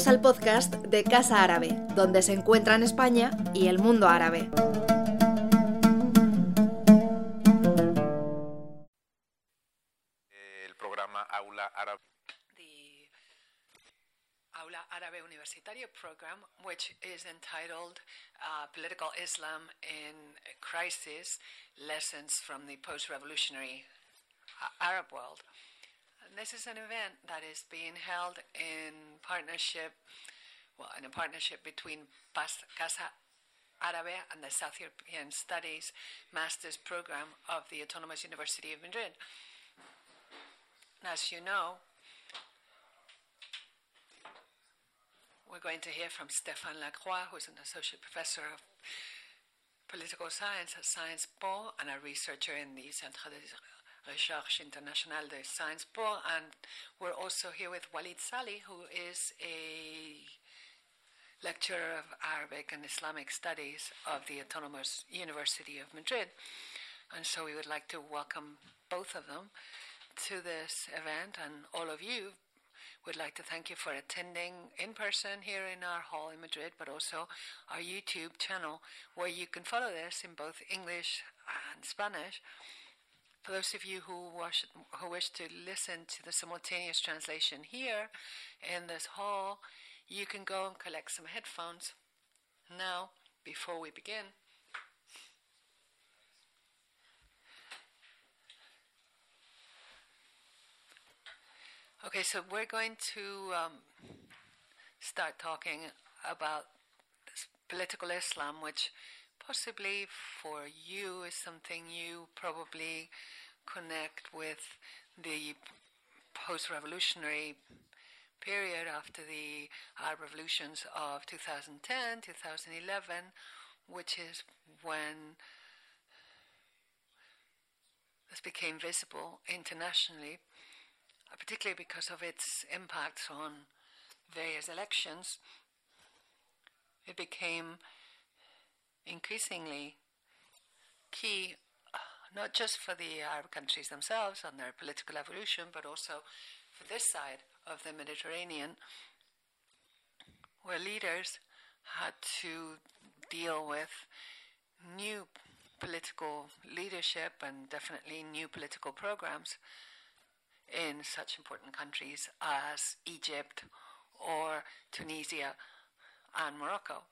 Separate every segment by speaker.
Speaker 1: Bienvenidos al podcast de Casa Árabe, donde se encuentran España y el mundo árabe.
Speaker 2: el programa Aula Árabe.
Speaker 3: the Aula Árabe Universitario program, which is entitled uh, Political Islam in Crisis Lessons from the Post Revolutionary Arab World. This is an event that is being held in partnership, well, in a partnership between Casa Árabe and the South European Studies Master's Program of the Autonomous University of Madrid. And As you know, we're going to hear from Stéphane Lacroix, who's an associate professor of political science at Sciences Po and a researcher in the Centre de Recherches Internationales de Sciences Po. And we're also here with Waleed Saleh, who is a lecturer of Arabic and Islamic Studies of the Autonomous University of Madrid. And so we would like to welcome both of them to this event, and all of you would like to thank you for attending in person here in our hall in Madrid, but also our YouTube channel where you can follow this in both English and Spanish. For those of you who wish, who wish to listen to the simultaneous translation here in this hall, you can go and collect some headphones now before we begin. Okay, so we're going to um, start talking about political Islam, which possibly for you is something you probably connect with the post revolutionary period after the Arab revolutions of 2010, 2011, which is when this became visible internationally particularly because of its impacts on various elections, it became increasingly key, not just for the Arab countries themselves and their political evolution, but also for this side of the Mediterranean, where leaders had to deal with new political leadership and definitely new political programs in such important countries as Egypt or Tunisia and Morocco.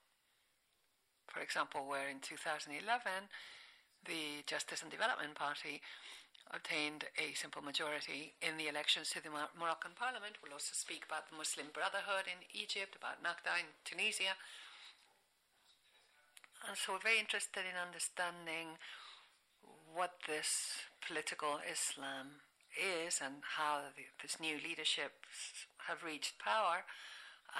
Speaker 3: For example, where in 2011 the Justice and Development Party obtained a simple majority in the elections to the Mor- Moroccan parliament. We'll also speak about the Muslim Brotherhood in Egypt, about Nahda in Tunisia. And so we're very interested in understanding what this political Islam is and how the, this new leadership have reached power,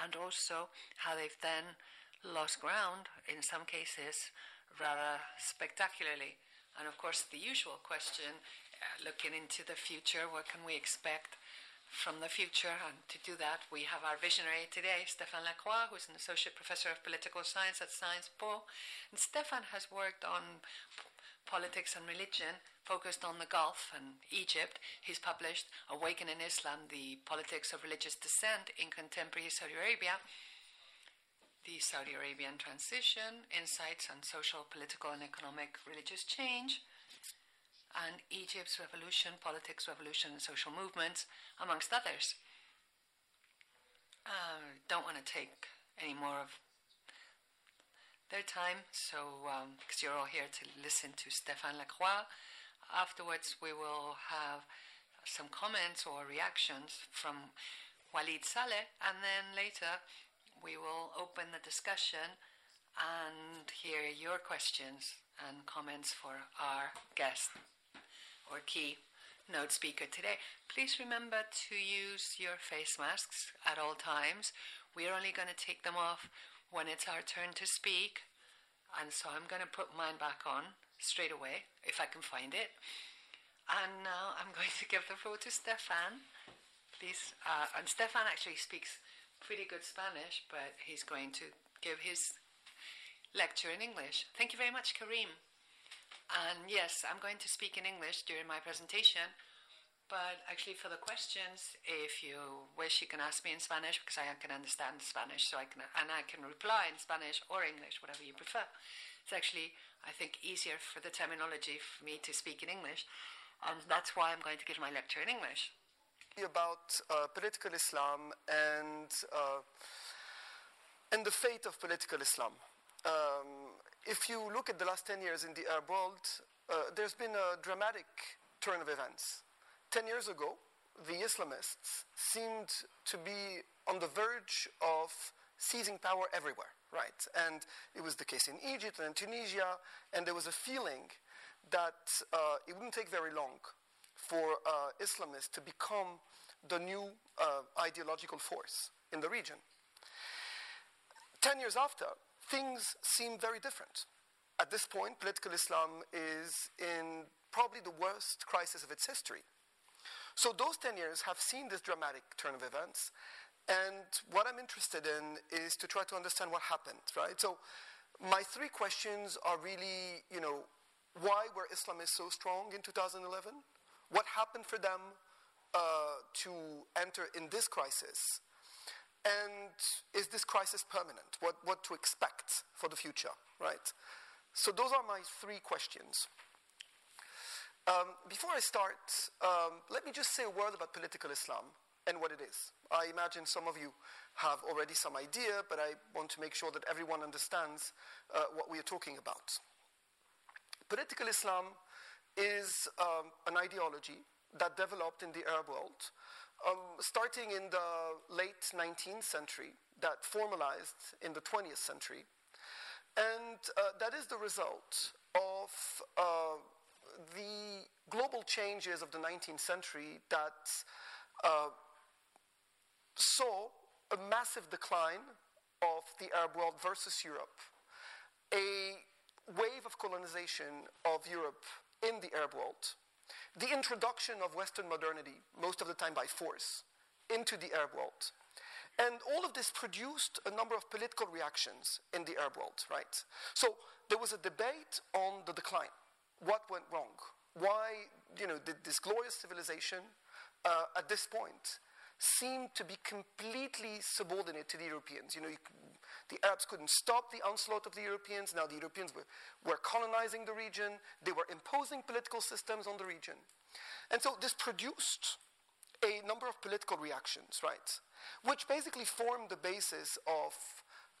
Speaker 3: and also how they've then lost ground in some cases rather spectacularly. And of course, the usual question uh, looking into the future, what can we expect from the future? And to do that, we have our visionary today, Stéphane Lacroix, who's an associate professor of political science at Sciences Po. And Stéphane has worked on politics and religion focused on the Gulf and Egypt. He's published Awakening Islam, the politics of religious dissent in contemporary Saudi Arabia, the Saudi Arabian transition, insights on social, political, and economic religious change, and Egypt's revolution, politics, revolution, and social movements, amongst others. Uh, don't want to take any more of their time. So, because you're all here to listen to Stéphane Lacroix, afterwards we will have some comments or reactions from Waleed Saleh, and then later we will open the discussion and hear your questions and comments for our guest or key note speaker today. Please remember to use your face masks at all times. We're only going to take them off when it's our turn to speak. And so I'm going to put mine back on straight away if I can find it. And now I'm going to give the floor to Stéphane. Please, uh, and Stéphane actually speaks pretty good Spanish, but he's going to give his lecture in English. Thank you very much, Karim. And yes, I'm going to speak in English during my presentation, But actually, for the questions, if you wish, you can ask me in Spanish because I can understand Spanish, so I can and I can reply in Spanish or English, whatever you prefer. It's actually, I think, easier for the terminology for me to speak in English, and that's why I'm going to give my lecture in English.
Speaker 4: About uh, political Islam and uh, and the fate of political Islam. Um, if you look at the last 10 years in the Arab world, uh, there's been a dramatic turn of events. 10 years ago, the Islamists seemed to be on the verge of seizing power everywhere, right? And it was the case in Egypt and in Tunisia, and there was a feeling that uh, it wouldn't take very long for uh, Islamists to become the new uh, ideological force in the region. Ten years after, things seem very different. At this point, political Islam is in probably the worst crisis of its history. So those 10 years have seen this dramatic turn of events. And what I'm interested in is to try to understand what happened, right? So my three questions are really, you know, why were Islamists so strong in 2011? What happened for them uh, to enter in this crisis? And is this crisis permanent? What, what to expect for the future, right? So those are my three questions. Um, before I start, um, let me just say a word about political Islam and what it is. I imagine some of you have already some idea, but I want to make sure that everyone understands uh, what we are talking about. Political Islam is um, an ideology that developed in the Arab world, um, starting in the late 19th century, that formalized in the 20th century. And uh, that is the result of uh, the global changes of the 19th century that uh, saw a massive decline of the Arab world versus Europe, a wave of colonization of Europe in the Arab world, the introduction of Western modernity, most of the time by force, into the Arab world. And all of this produced a number of political reactions in the Arab world, right? So there was a debate on the decline what went wrong? Why, you know, did this glorious civilization uh, at this point seem to be completely subordinate to the Europeans? You know, you, the Arabs couldn't stop the onslaught of the Europeans. Now the Europeans were, were colonizing the region. They were imposing political systems on the region. And so this produced a number of political reactions, right? Which basically formed the basis of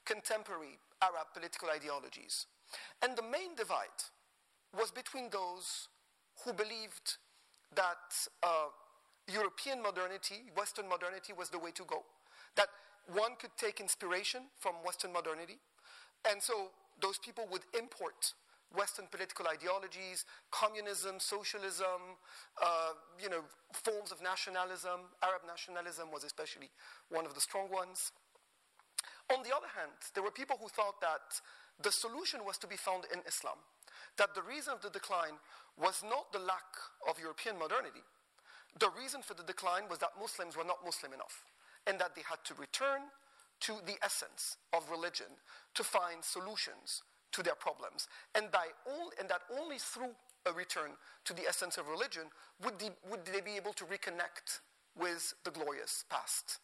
Speaker 4: contemporary Arab political ideologies. And the main divide was between those who believed that uh, European modernity, Western modernity, was the way to go. That one could take inspiration from Western modernity. And so those people would import Western political ideologies, communism, socialism, uh, you know, forms of nationalism. Arab nationalism was especially one of the strong ones. On the other hand, there were people who thought that the solution was to be found in Islam that the reason of the decline was not the lack of European modernity. The reason for the decline was that Muslims were not Muslim enough, and that they had to return to the essence of religion to find solutions to their problems. And, all, and that only through a return to the essence of religion would, would they be able to reconnect with the glorious past.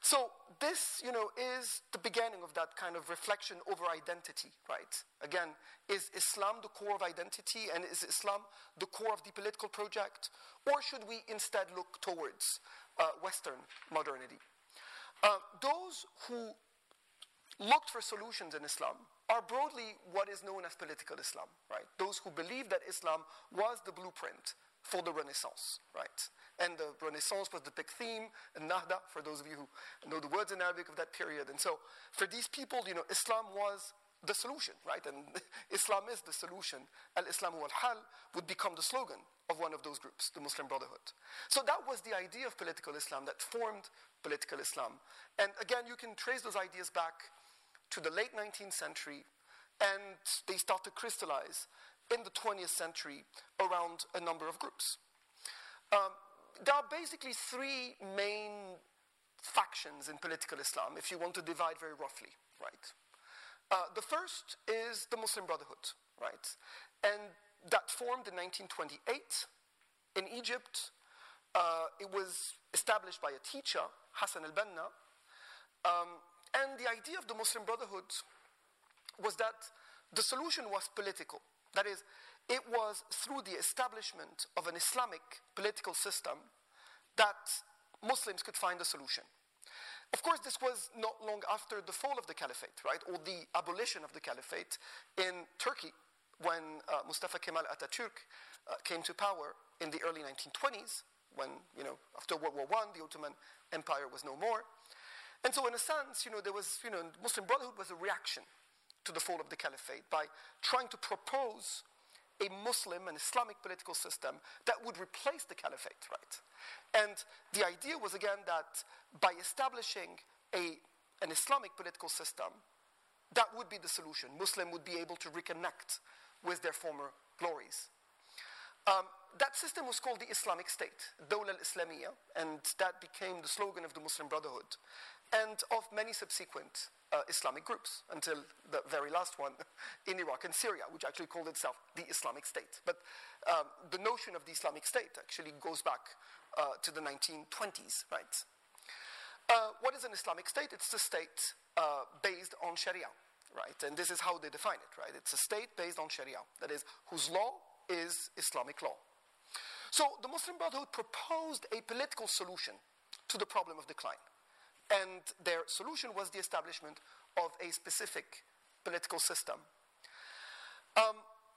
Speaker 4: So this, you know, is the beginning of that kind of reflection over identity, right? Again, is Islam the core of identity and is Islam the core of the political project? Or should we instead look towards uh, Western modernity? Uh, those who looked for solutions in Islam are broadly what is known as political Islam, right? Those who believe that Islam was the blueprint for the Renaissance, right? And the Renaissance was the big theme, and Nahda, for those of you who know the words in Arabic of that period. And so, for these people, you know, Islam was the solution, right? And Islam is the solution. Al Islam wal Hal would become the slogan of one of those groups, the Muslim Brotherhood. So that was the idea of political Islam that formed political Islam. And again, you can trace those ideas back to the late 19th century, and they start to crystallize in the 20th century around a number of groups. Um, there are basically three main factions in political Islam, if you want to divide very roughly, right? Uh, the first is the Muslim Brotherhood, right? And that formed in 1928 in Egypt Uh, it was established by a teacher, Hassan al Banna. Um, and the idea of the Muslim Brotherhood was that the solution was political. That is, it was through the establishment of an Islamic political system that Muslims could find a solution. Of course, this was not long after the fall of the caliphate, right, or the abolition of the caliphate in Turkey when uh, Mustafa Kemal Ataturk uh, came to power in the early 1920s, when, you know, after World War I, the Ottoman Empire was no more. And so, in a sense, you know, there was, you know, Muslim Brotherhood was a reaction to the fall of the caliphate by trying to propose a Muslim and Islamic political system that would replace the caliphate, right? And the idea was again that by establishing a, an Islamic political system, that would be the solution. Muslim would be able to reconnect with their former glories. Um, that system was called the Islamic State, Dawla al-Islamiyya, and that became the slogan of the Muslim Brotherhood and of many subsequent uh, Islamic groups until the very last one in Iraq and Syria, which actually called itself the Islamic State. But um, the notion of the Islamic State actually goes back uh, to the 1920s, right? Uh, what is an Islamic state? It's a state uh, based on Sharia, right? And this is how they define it, right? It's a state based on Sharia, that is, whose law is Islamic law. So the Muslim Brotherhood proposed a political solution to the problem of decline. And their solution was the establishment of a specific political system. Um,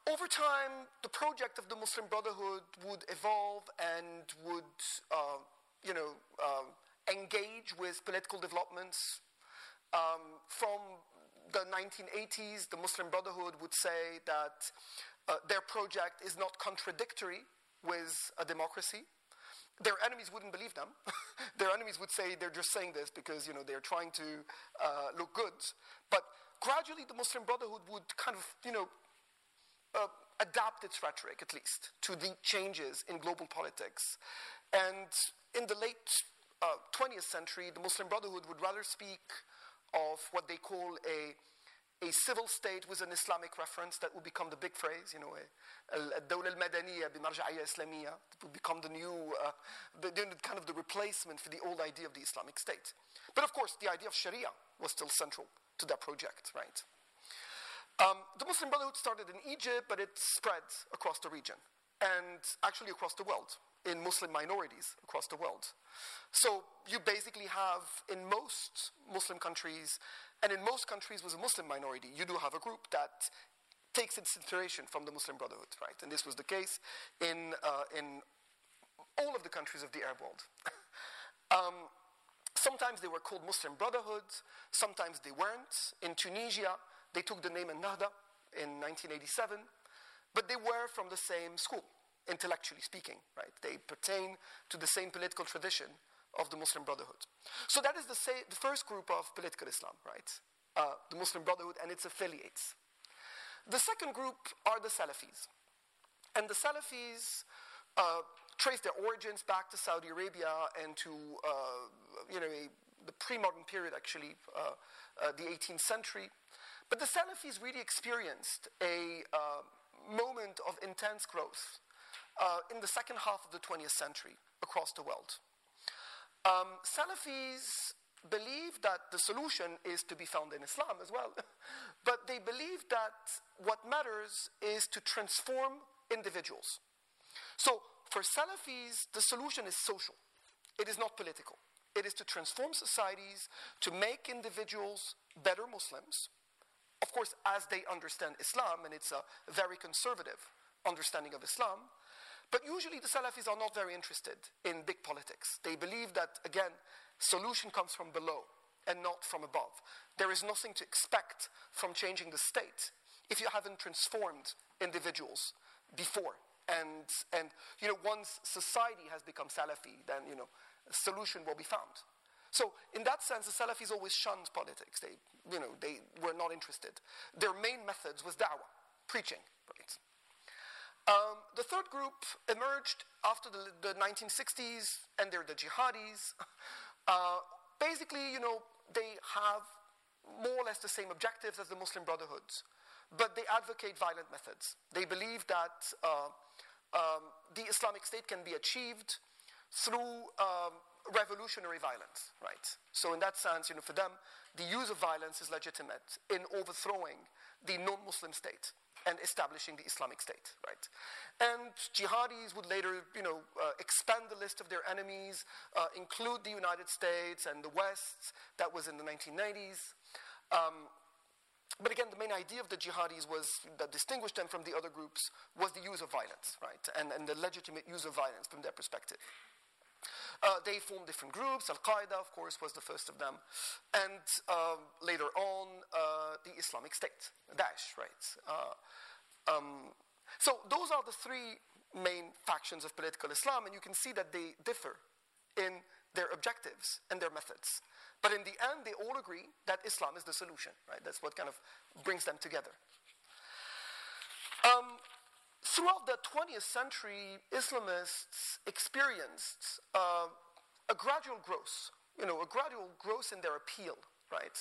Speaker 4: over time, the project of the Muslim Brotherhood would evolve and would, uh, you know, uh, engage with political developments. Um, from the 1980s, the Muslim Brotherhood would say that uh, their project is not contradictory with a democracy. Their enemies wouldn't believe them. their enemies would say they're just saying this because you know they're trying to uh, look good. But gradually, the Muslim Brotherhood would kind of you know uh, adapt its rhetoric, at least, to the changes in global politics. And in the late uh, 20th century, the Muslim Brotherhood would rather speak of what they call a a civil state with an Islamic reference that would become the big phrase, you know, الدولة المدنية بمرجعية إسلامية, that would become the new, uh, the, kind of the replacement for the old idea of the Islamic state. But of course, the idea of Sharia was still central to that project, right? Um, the Muslim Brotherhood started in Egypt, but it spread across the region and actually across the world in Muslim minorities across the world. So you basically have in most Muslim countries and in most countries with a Muslim minority, you do have a group that takes its inspiration from the Muslim Brotherhood, right? And this was the case in, uh, in all of the countries of the Arab world. um, sometimes they were called Muslim Brotherhoods, sometimes they weren't. In Tunisia, they took the name Nahda in 1987, but they were from the same school, intellectually speaking, right? They pertain to the same political tradition of the Muslim Brotherhood. So that is the, the first group of political Islam, right? Uh, the Muslim Brotherhood and its affiliates. The second group are the Salafis. And the Salafis uh, trace their origins back to Saudi Arabia and to, uh, you know, a, the pre-modern period, actually, uh, uh, the 18th century. But the Salafis really experienced a uh, moment of intense growth in the second half of the 20th century across the world. Um, Salafis believe that the solution is to be found in Islam as well. but they believe that what matters is to transform individuals. So for Salafis, the solution is social, it is not political. It is to transform societies, to make individuals better Muslims, of course, as they understand Islam, and it's a very conservative understanding of Islam, but usually the Salafis are not very interested in big politics. They believe that, again, solution comes from below and not from above. There is nothing to expect from changing the state if you haven't transformed individuals before. And, and you know, once society has become Salafi, then, you know, a solution will be found. So, in that sense, the Salafis always shunned politics. They, you know, they were not interested. Their main methods was da'wah, preaching. Right? Um, the third group emerged after the, the 1960s, and they're the jihadis. Uh, basically, you know, they have more or less the same objectives as the Muslim Brotherhoods, but they advocate violent methods. They believe that uh, um, the Islamic State can be achieved through um, revolutionary violence, right? So in that sense, you know, for them, the use of violence is legitimate in overthrowing the non-Muslim state and establishing the Islamic State, right? And jihadis would later, you know, uh, expand the list of their enemies, uh, include the United States and the West. That was in the 1990s. Um, but again, the main idea of the jihadis was that distinguished them from the other groups was the use of violence, right? And, and the legitimate use of violence from their perspective. Uh, they formed different groups. Al Qaeda, of course, was the first of them. And uh, later on, uh, the Islamic State, Daesh, right? Uh, um, so those are the three main factions of political Islam, and you can see that they differ in their objectives and their methods. But in the end, they all agree that Islam is the solution, right? That's what kind of brings them together. Um, throughout the 20th century, Islamists experienced uh, a gradual growth, you know, a gradual growth in their appeal, right?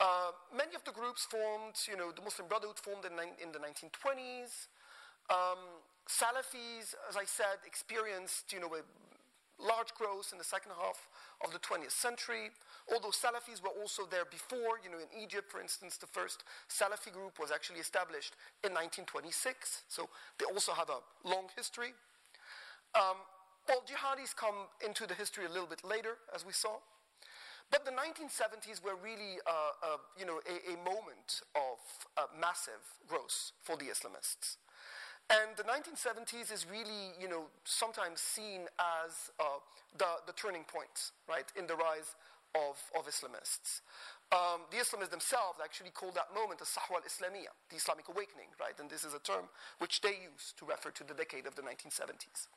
Speaker 4: Uh, many of the groups formed, you know, the Muslim Brotherhood formed in, in the 1920s. Um, Salafis, as I said, experienced, you know, a large growth in the second half of the 20th century. Although Salafis were also there before, you know, in Egypt, for instance, the first Salafi group was actually established in 1926, so they also have a long history. Um, well, jihadis come into the history a little bit later, as we saw. But the 1970s were really, uh, uh, you know, a, a moment of uh, massive growth for the Islamists. And the 1970s is really, you know, sometimes seen as uh, the, the turning point, right, in the rise of, of Islamists. Um, the Islamists themselves actually call that moment the Sahwa al-Islamiyya, the Islamic awakening, right? And this is a term which they use to refer to the decade of the 1970s.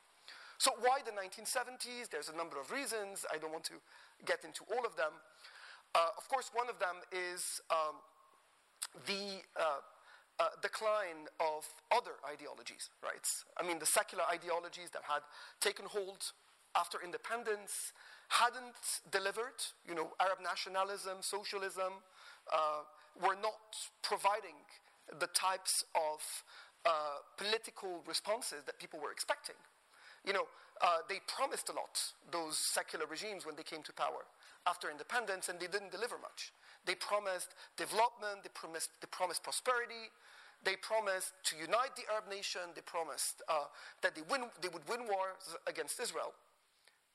Speaker 4: So why the 1970s? There's a number of reasons. I don't want to get into all of them. Uh, of course, one of them is um, the uh, uh, decline of other ideologies, right? I mean, the secular ideologies that had taken hold after independence hadn't delivered. You know, Arab nationalism, socialism uh, were not providing the types of uh, political responses that people were expecting. You know, uh, they promised a lot, those secular regimes, when they came to power after independence, and they didn't deliver much. They promised development, they promised, they promised prosperity, they promised to unite the Arab nation, they promised uh, that they, win, they would win wars against Israel,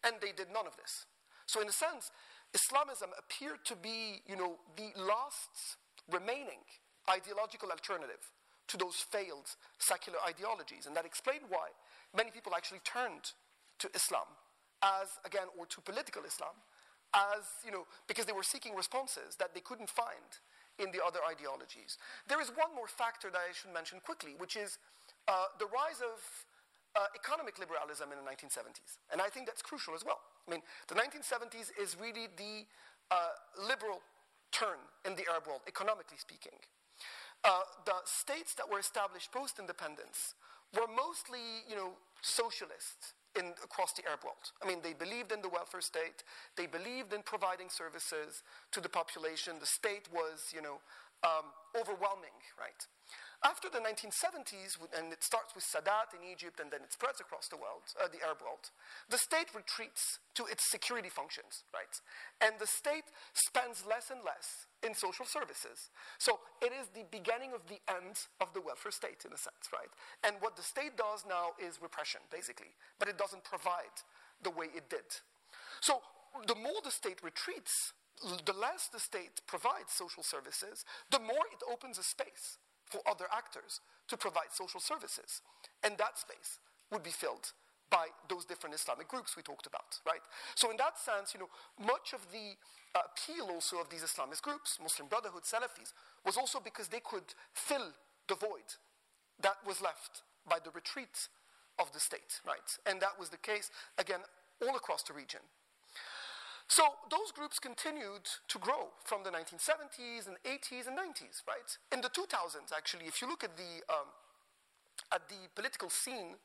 Speaker 4: and they did none of this. So, in a sense, Islamism appeared to be, you know, the last remaining ideological alternative to those failed secular ideologies, and that explained why many people actually turned to Islam as, again, or to political Islam, as, you know, because they were seeking responses that they couldn't find in the other ideologies. There is one more factor that I should mention quickly, which is uh, the rise of uh, economic liberalism in the 1970s. And I think that's crucial as well. I mean, the 1970s is really the uh, liberal turn in the Arab world, economically speaking. Uh, the states that were established post independence were mostly, you know, socialist in, across the Arab world. I mean, they believed in the welfare state. They believed in providing services to the population. The state was, you know, um, overwhelming, right? After the 1970s, and it starts with Sadat in Egypt and then it spreads across the world, uh, the Arab world, the state retreats to its security functions, right? And the state spends less and less in social services. So it is the beginning of the end of the welfare state, in a sense, right? And what the state does now is repression, basically, but it doesn't provide the way it did. So the more the state retreats, the less the state provides social services, the more it opens a space for other actors to provide social services. And that space would be filled by those different Islamic groups we talked about, right? So in that sense, you know, much of the uh, appeal also of these Islamist groups, Muslim Brotherhood, Salafis, was also because they could fill the void that was left by the retreat of the state, right? And that was the case, again, all across the region. So those groups continued to grow from the 1970s and 80s and 90s, right? In the 2000s, actually, if you look at the, um, at the political scene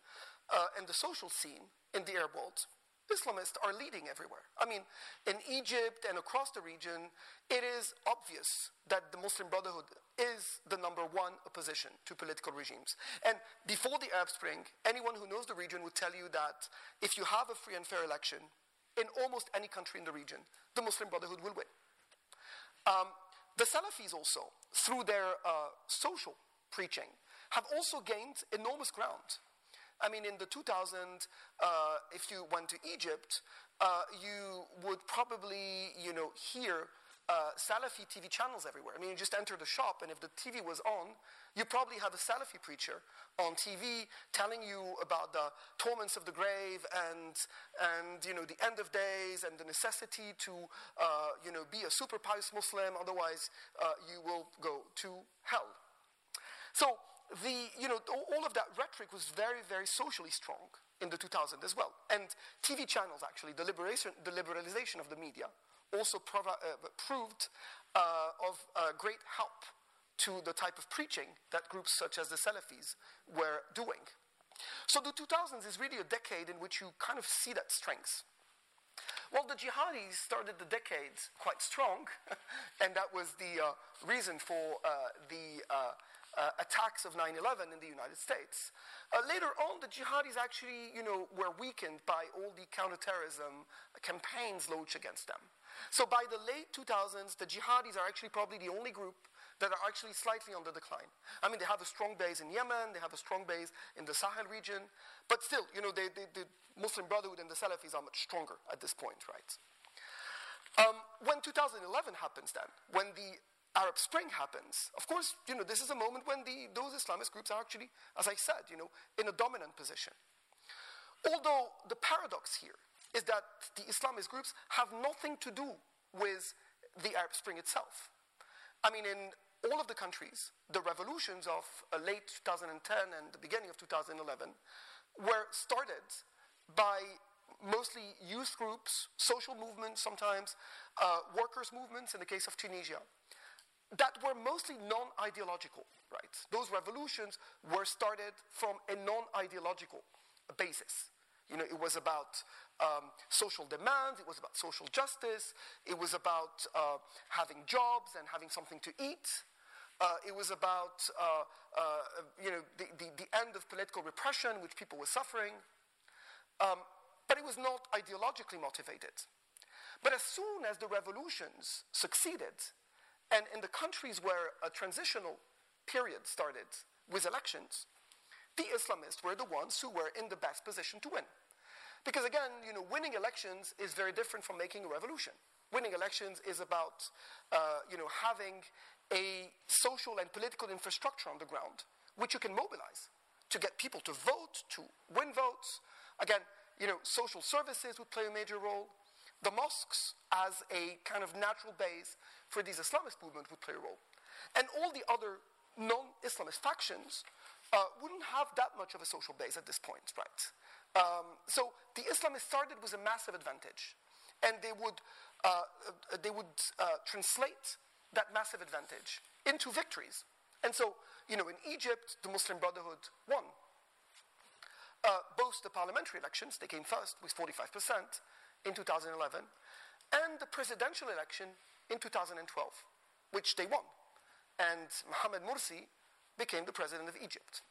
Speaker 4: uh, and the social scene in the Arab world, Islamists are leading everywhere. I mean, in Egypt and across the region, it is obvious that the Muslim Brotherhood is the number one opposition to political regimes. And before the Arab Spring, anyone who knows the region would tell you that if you have a free and fair election in almost any country in the region, the Muslim Brotherhood will win. Um, the Salafis also, through their uh, social preaching, have also gained enormous ground. I mean, in the 2000, uh, if you went to Egypt, uh, you would probably, you know, hear uh, Salafi TV channels everywhere. I mean, you just enter the shop, and if the TV was on, you probably have a Salafi preacher on TV telling you about the torments of the grave and, and you know, the end of days and the necessity to, uh, you know, be a super pious Muslim, otherwise uh, you will go to hell. So, the, you know, all of that rhetoric was very, very socially strong in the 2000s as well. And TV channels, actually, the, liberation, the liberalization of the media also provi- uh, proved uh, of uh, great help to the type of preaching that groups such as the Salafis were doing. So the 2000s is really a decade in which you kind of see that strength. Well, the jihadis started the decade quite strong, and that was the uh, reason for uh, the uh, uh, attacks of 9-11 in the United States. Uh, later on, the jihadis actually, you know, were weakened by all the counterterrorism campaigns launched against them. So by the late 2000s, the jihadis are actually probably the only group that are actually slightly on the decline. I mean, they have a strong base in Yemen, they have a strong base in the Sahel region, but still, you know, they, they, the Muslim Brotherhood and the Salafis are much stronger at this point, right? Um, when 2011 happens, then, when the Arab Spring happens, of course, you know, this is a moment when the, those Islamist groups are actually, as I said, you know, in a dominant position. Although the paradox here is that the Islamist groups have nothing to do with the Arab Spring itself. I mean, in all of the countries, the revolutions of uh, late 2010 and the beginning of 2011 were started by mostly youth groups, social movements sometimes, uh, workers' movements in the case of Tunisia, that were mostly non ideological, right? Those revolutions were started from a non ideological basis. You know, it was about um, social demands, it was about social justice, it was about uh, having jobs and having something to eat. Uh, it was about uh, uh you know, the, the, the, end of political repression, which people were suffering. Um, but it was not ideologically motivated. But as soon as the revolutions succeeded, and in the countries where a transitional period started with elections, the Islamists were the ones who were in the best position to win. Because again, you know, winning elections is very different from making a revolution. Winning elections is about, uh, you know, having a social and political infrastructure on the ground, which you can mobilize to get people to vote, to win votes. Again, you know, social services would play a major role. The mosques, as a kind of natural base for these Islamist movements, would play a role. And all the other non Islamist factions uh, wouldn't have that much of a social base at this point, right? Um, so the Islamists started with a massive advantage, and they would, uh, uh, they would uh, translate that massive advantage into victories. And so, you know, in Egypt, the Muslim Brotherhood won. Uh, both the parliamentary elections, they came first with 45% in 2011, and the presidential election in 2012, which they won. And Mohamed Morsi became the president of Egypt.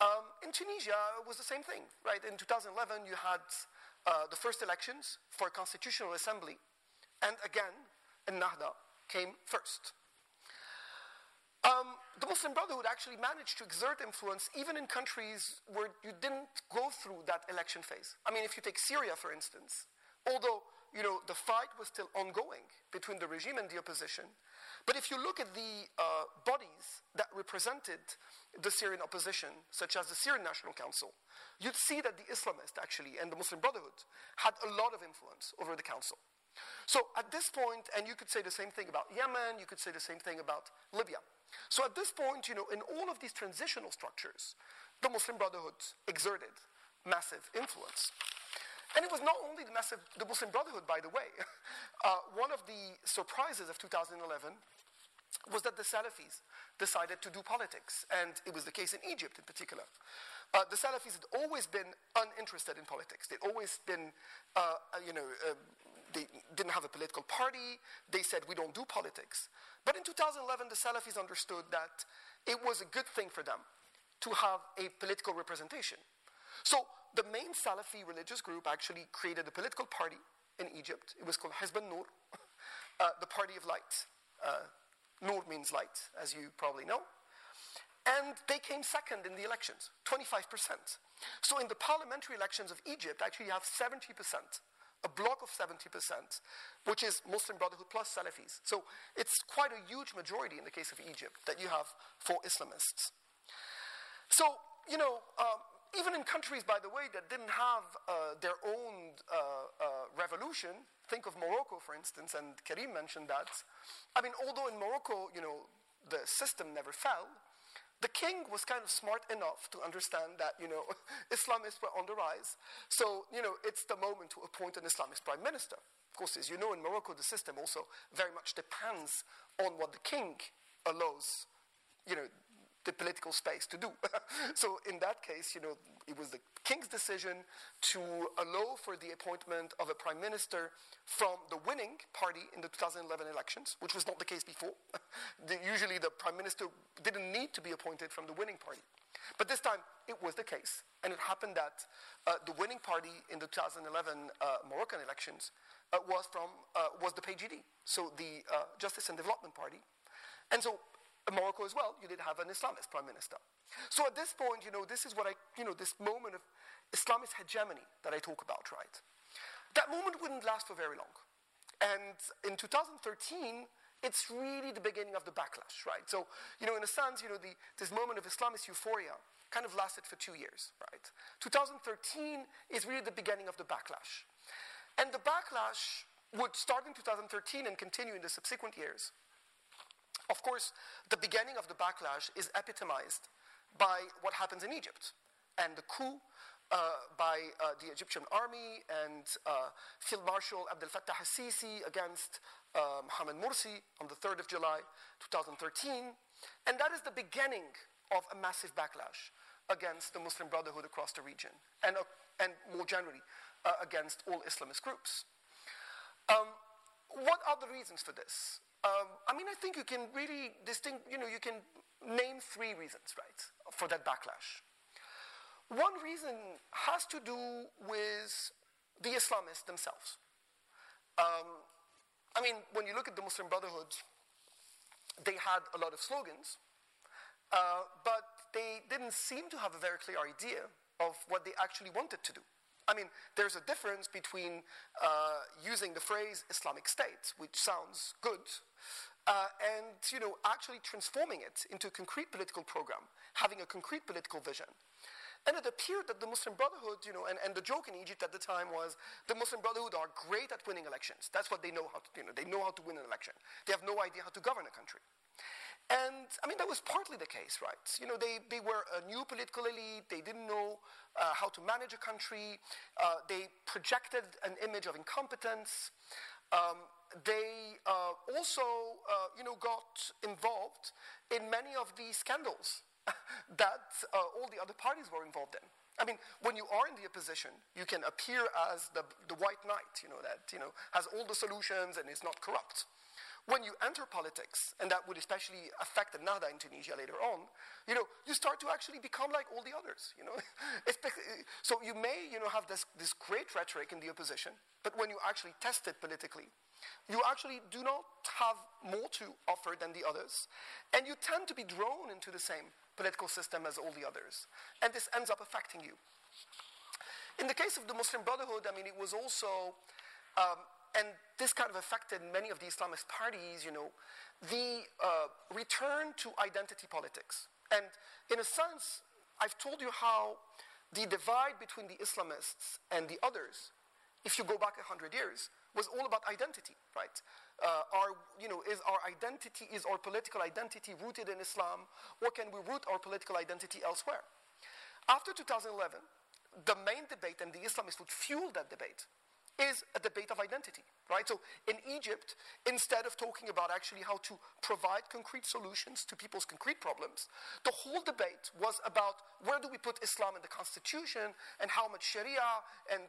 Speaker 4: Um, in Tunisia, it was the same thing, right? In 2011, you had uh, the first elections for a constitutional assembly, and again, Ennahda came first. Um, the Muslim Brotherhood actually managed to exert influence even in countries where you didn't go through that election phase. I mean, if you take Syria, for instance, although you know, the fight was still ongoing between the regime and the opposition. But if you look at the uh, bodies that represented the Syrian opposition, such as the Syrian National Council, you'd see that the Islamists actually and the Muslim Brotherhood had a lot of influence over the council. So at this point, and you could say the same thing about Yemen, you could say the same thing about Libya. So at this point, you know, in all of these transitional structures, the Muslim Brotherhood exerted massive influence. And it was not only the, massive, the Muslim Brotherhood, by the way. Uh, one of the surprises of 2011 was that the Salafis decided to do politics, and it was the case in Egypt in particular. Uh, the Salafis had always been uninterested in politics. They'd always been, uh, uh you know, uh, they didn't have a political party. They said, we don't do politics. But in 2011, the Salafis understood that it was a good thing for them to have a political representation. So the main Salafi religious group actually created a political party in Egypt. It was called Hizb al-Nur, uh, the Party of Light. Uh, Nur means light, as you probably know. And they came second in the elections, 25%. So in the parliamentary elections of Egypt, actually you have 70%, a block of 70%, which is Muslim Brotherhood plus Salafis. So it's quite a huge majority in the case of Egypt that you have for Islamists. So, you know, um, even in countries, by the way, that didn't have uh, their own uh, uh, revolution, think of Morocco, for instance, and Karim mentioned that. I mean, although in Morocco, you know, the system never fell, the king was kind of smart enough to understand that, you know, Islamists were on the rise. So, you know, it's the moment to appoint an Islamist prime minister. Of course, as you know, in Morocco, the system also very much depends on what the king allows, you know, the political space to do. so in that case, you know, it was the king's decision to allow for the appointment of a prime minister from the winning party in the 2011 elections, which was not the case before. the, usually the prime minister didn't need to be appointed from the winning party. But this time it was the case. And it happened that uh, the winning party in the 2011 uh, Moroccan elections uh, was, from, uh, was the PJD, so the uh, Justice and Development Party. And so Morocco as well, you did have an Islamist prime minister. So at this point, you know, this is what I, you know, this moment of Islamist hegemony that I talk about, right? That moment wouldn't last for very long. And in 2013, it's really the beginning of the backlash, right? So, you know, in a sense, you know, the, this moment of Islamist euphoria kind of lasted for two years, right? 2013 is really the beginning of the backlash. And the backlash would start in 2013 and continue in the subsequent years. Of course, the beginning of the backlash is epitomized by what happens in Egypt and the coup uh, by uh, the Egyptian army and uh, Field Marshal Abdel Fattah al-Sisi against uh, Mohamed Morsi on the 3rd of July 2013. And that is the beginning of a massive backlash against the Muslim Brotherhood across the region and, uh, and more generally uh, against all Islamist groups. Um, what are the reasons for this? Um, I mean, I think you can really distinct, you know, you can name three reasons, right, for that backlash. One reason has to do with the Islamists themselves. Um, I mean, when you look at the Muslim Brotherhood, they had a lot of slogans, uh, but they didn't seem to have a very clear idea of what they actually wanted to do. I mean, there's a difference between uh, using the phrase Islamic State, which sounds good, uh, and you know, actually transforming it into a concrete political program, having a concrete political vision. And it appeared that the Muslim Brotherhood, you know, and, and the joke in Egypt at the time was the Muslim Brotherhood are great at winning elections. That's what they know how to, you know, they know how to win an election. They have no idea how to govern a country. And I mean, that was partly the case, right? You know, they, they were a new political elite, they didn't know uh, how to manage a country, uh, they projected an image of incompetence. Um, they uh, also, uh, you know, got involved in many of the scandals that uh, all the other parties were involved in. I mean, when you are in the opposition, you can appear as the, the white knight, you know, that, you know, has all the solutions and is not corrupt. When you enter politics, and that would especially affect the Nahda in Tunisia later on, you know, you start to actually become like all the others, you know. so you may, you know, have this, this great rhetoric in the opposition, but when you actually test it politically, you actually do not have more to offer than the others, and you tend to be drawn into the same political system as all the others. And this ends up affecting you. In the case of the Muslim Brotherhood, I mean, it was also um, and this kind of affected many of the Islamist parties, you know, the uh, return to identity politics. And in a sense, I've told you how the divide between the Islamists and the others, if you go back 100 years, was all about identity, right? Uh, our, you know, is our identity, is our political identity rooted in Islam, or can we root our political identity elsewhere? After 2011, the main debate, and the Islamists would fuel that debate, is a debate of identity, right? So in Egypt, instead of talking about actually how to provide concrete solutions to people's concrete problems, the whole debate was about where do we put Islam in the constitution and how much Sharia and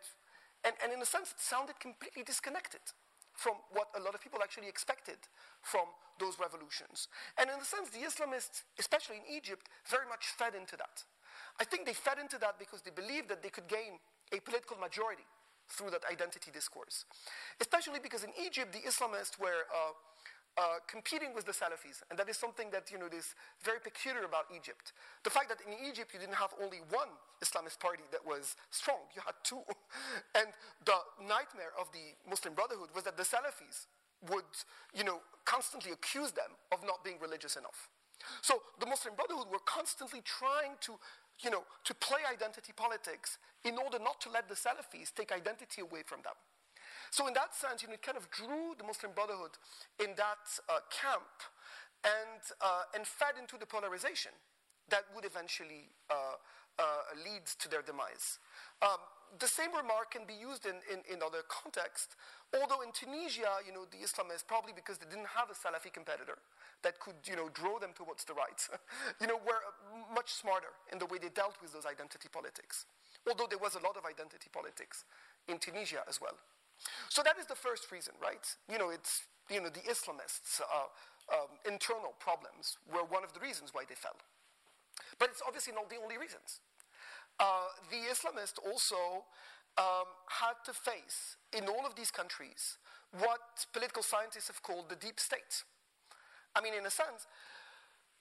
Speaker 4: and, and in a sense it sounded completely disconnected from what a lot of people actually expected from those revolutions. And in a sense, the Islamists, especially in Egypt, very much fed into that. I think they fed into that because they believed that they could gain a political majority through that identity discourse. Especially because in Egypt, the Islamists were uh, uh, competing with the Salafis, and that is something that you know is very peculiar about Egypt. The fact that in Egypt you didn't have only one Islamist party that was strong, you had two, and the nightmare of the Muslim Brotherhood was that the Salafis would, you know, constantly accuse them of not being religious enough. So the Muslim Brotherhood were constantly trying to you know, to play identity politics in order not to let the Salafis take identity away from them. So in that sense, you know, it kind of drew the Muslim Brotherhood in that uh, camp and, uh, and fed into the polarization that would eventually uh, uh lead to their demise. Um, the same remark can be used in, in, in, other contexts, although in Tunisia, you know, the Islamists, probably because they didn't have a Salafi competitor, that could, you know, draw them towards the right, you know, were much smarter in the way they dealt with those identity politics. Although there was a lot of identity politics in Tunisia as well. So that is the first reason, right? You know, it's, you know, the Islamists' uh, um, internal problems were one of the reasons why they fell. But it's obviously not the only reasons. Uh, the Islamists also um, had to face, in all of these countries, what political scientists have called the deep state. I mean, in a sense,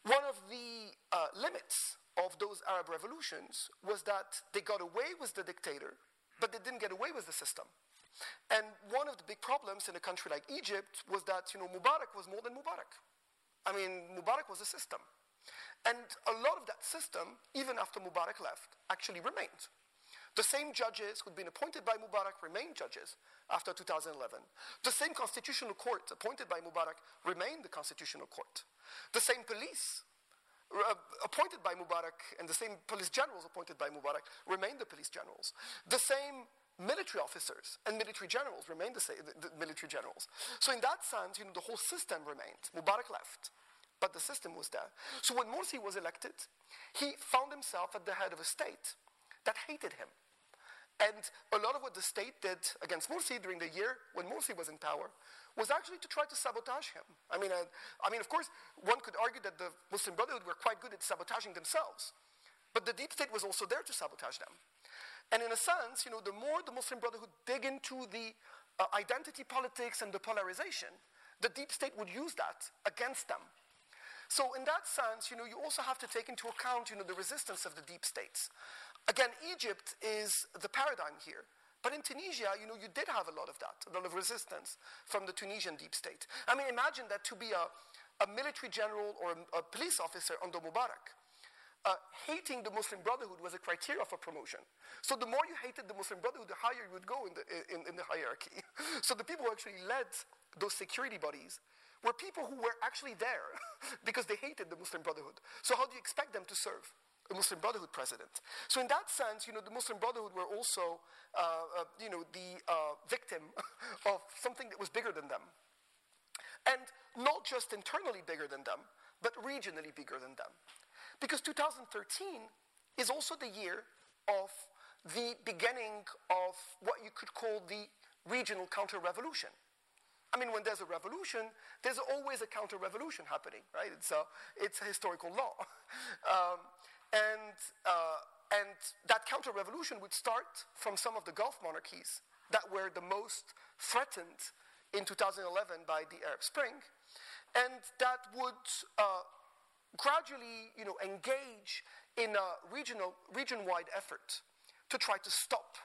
Speaker 4: one of the uh, limits of those Arab revolutions was that they got away with the dictator, but they didn't get away with the system. And one of the big problems in a country like Egypt was that, you know, Mubarak was more than Mubarak. I mean, Mubarak was a system. And a lot of that system, even after Mubarak left, actually remained. The same judges who'd been appointed by Mubarak remained judges after 2011. The same constitutional court appointed by Mubarak remained the constitutional court. The same police uh, appointed by Mubarak and the same police generals appointed by Mubarak remained the police generals. The same military officers and military generals remained the, same, the, the military generals. So in that sense, you know, the whole system remained. Mubarak left, but the system was there. So when Morsi was elected, he found himself at the head of a state that hated him. And a lot of what the state did against Morsi during the year when Morsi was in power was actually to try to sabotage him. I mean, uh, I mean, of course, one could argue that the Muslim Brotherhood were quite good at sabotaging themselves, but the deep state was also there to sabotage them. And in a sense, you know, the more the Muslim Brotherhood dig into the uh, identity politics and the polarization, the deep state would use that against them. So in that sense, you know, you also have to take into account, you know, the resistance of the deep states. Again, Egypt is the paradigm here. But in Tunisia, you know, you did have a lot of that, a lot of resistance from the Tunisian deep state. I mean, imagine that to be a, a military general or a, a police officer under Mubarak, uh, hating the Muslim Brotherhood was a criteria for promotion. So the more you hated the Muslim Brotherhood, the higher you would go in the, in, in the hierarchy. so the people who actually led those security bodies were people who were actually there because they hated the Muslim Brotherhood. So how do you expect them to serve? A Muslim Brotherhood president. So in that sense, you know, the Muslim Brotherhood were also, uh, uh, you know, the uh, victim of something that was bigger than them. And not just internally bigger than them, but regionally bigger than them. Because 2013 is also the year of the beginning of what you could call the regional counter-revolution. I mean, when there's a revolution, there's always a counter-revolution happening, right? It's a, it's a historical law. Um, and, uh, and that counter-revolution would start from some of the Gulf monarchies that were the most threatened in 2011 by the Arab Spring, and that would uh, gradually, you know, engage in a regional, region-wide effort to try to stop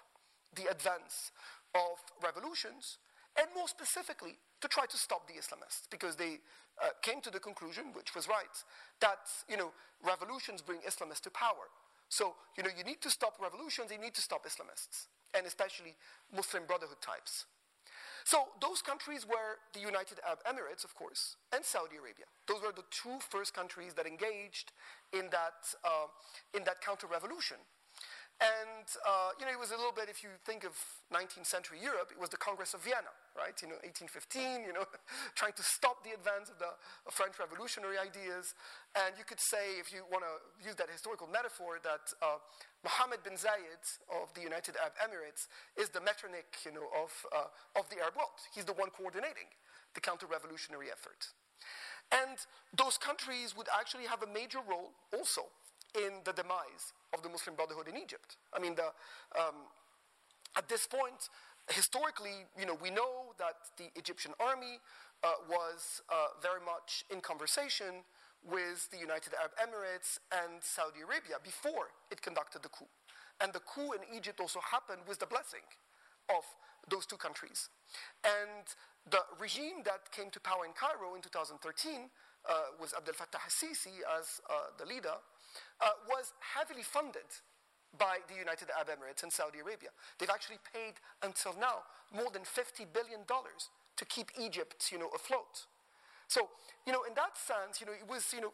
Speaker 4: the advance of revolutions, and more specifically, to try to stop the Islamists, because they uh, came to the conclusion, which was right, that you know revolutions bring Islamists to power. So you know you need to stop revolutions, you need to stop Islamists, and especially Muslim Brotherhood types. So those countries were the United Arab Emirates, of course, and Saudi Arabia. Those were the two first countries that engaged in that uh, in that counter-revolution. And, uh, you know, it was a little bit, if you think of 19th century Europe, it was the Congress of Vienna, right? You know, 1815, you know, trying to stop the advance of the of French revolutionary ideas. And you could say, if you want to use that historical metaphor, that uh, Mohammed bin Zayed of the United Arab Emirates is the Metternich, you know, of, uh, of the Arab world. He's the one coordinating the counter-revolutionary effort. And those countries would actually have a major role also in the demise of the Muslim Brotherhood in Egypt. I mean, the, um, at this point, historically, you know, we know that the Egyptian army uh, was uh, very much in conversation with the United Arab Emirates and Saudi Arabia before it conducted the coup. And the coup in Egypt also happened with the blessing of those two countries. And the regime that came to power in Cairo in 2013 uh, with Abdel Fattah al-Sisi as uh, the leader, uh, was heavily funded by the United Arab Emirates and Saudi Arabia. They've actually paid until now more than $50 billion to keep Egypt, you know, afloat. So, you know, in that sense, you know, it was, you know,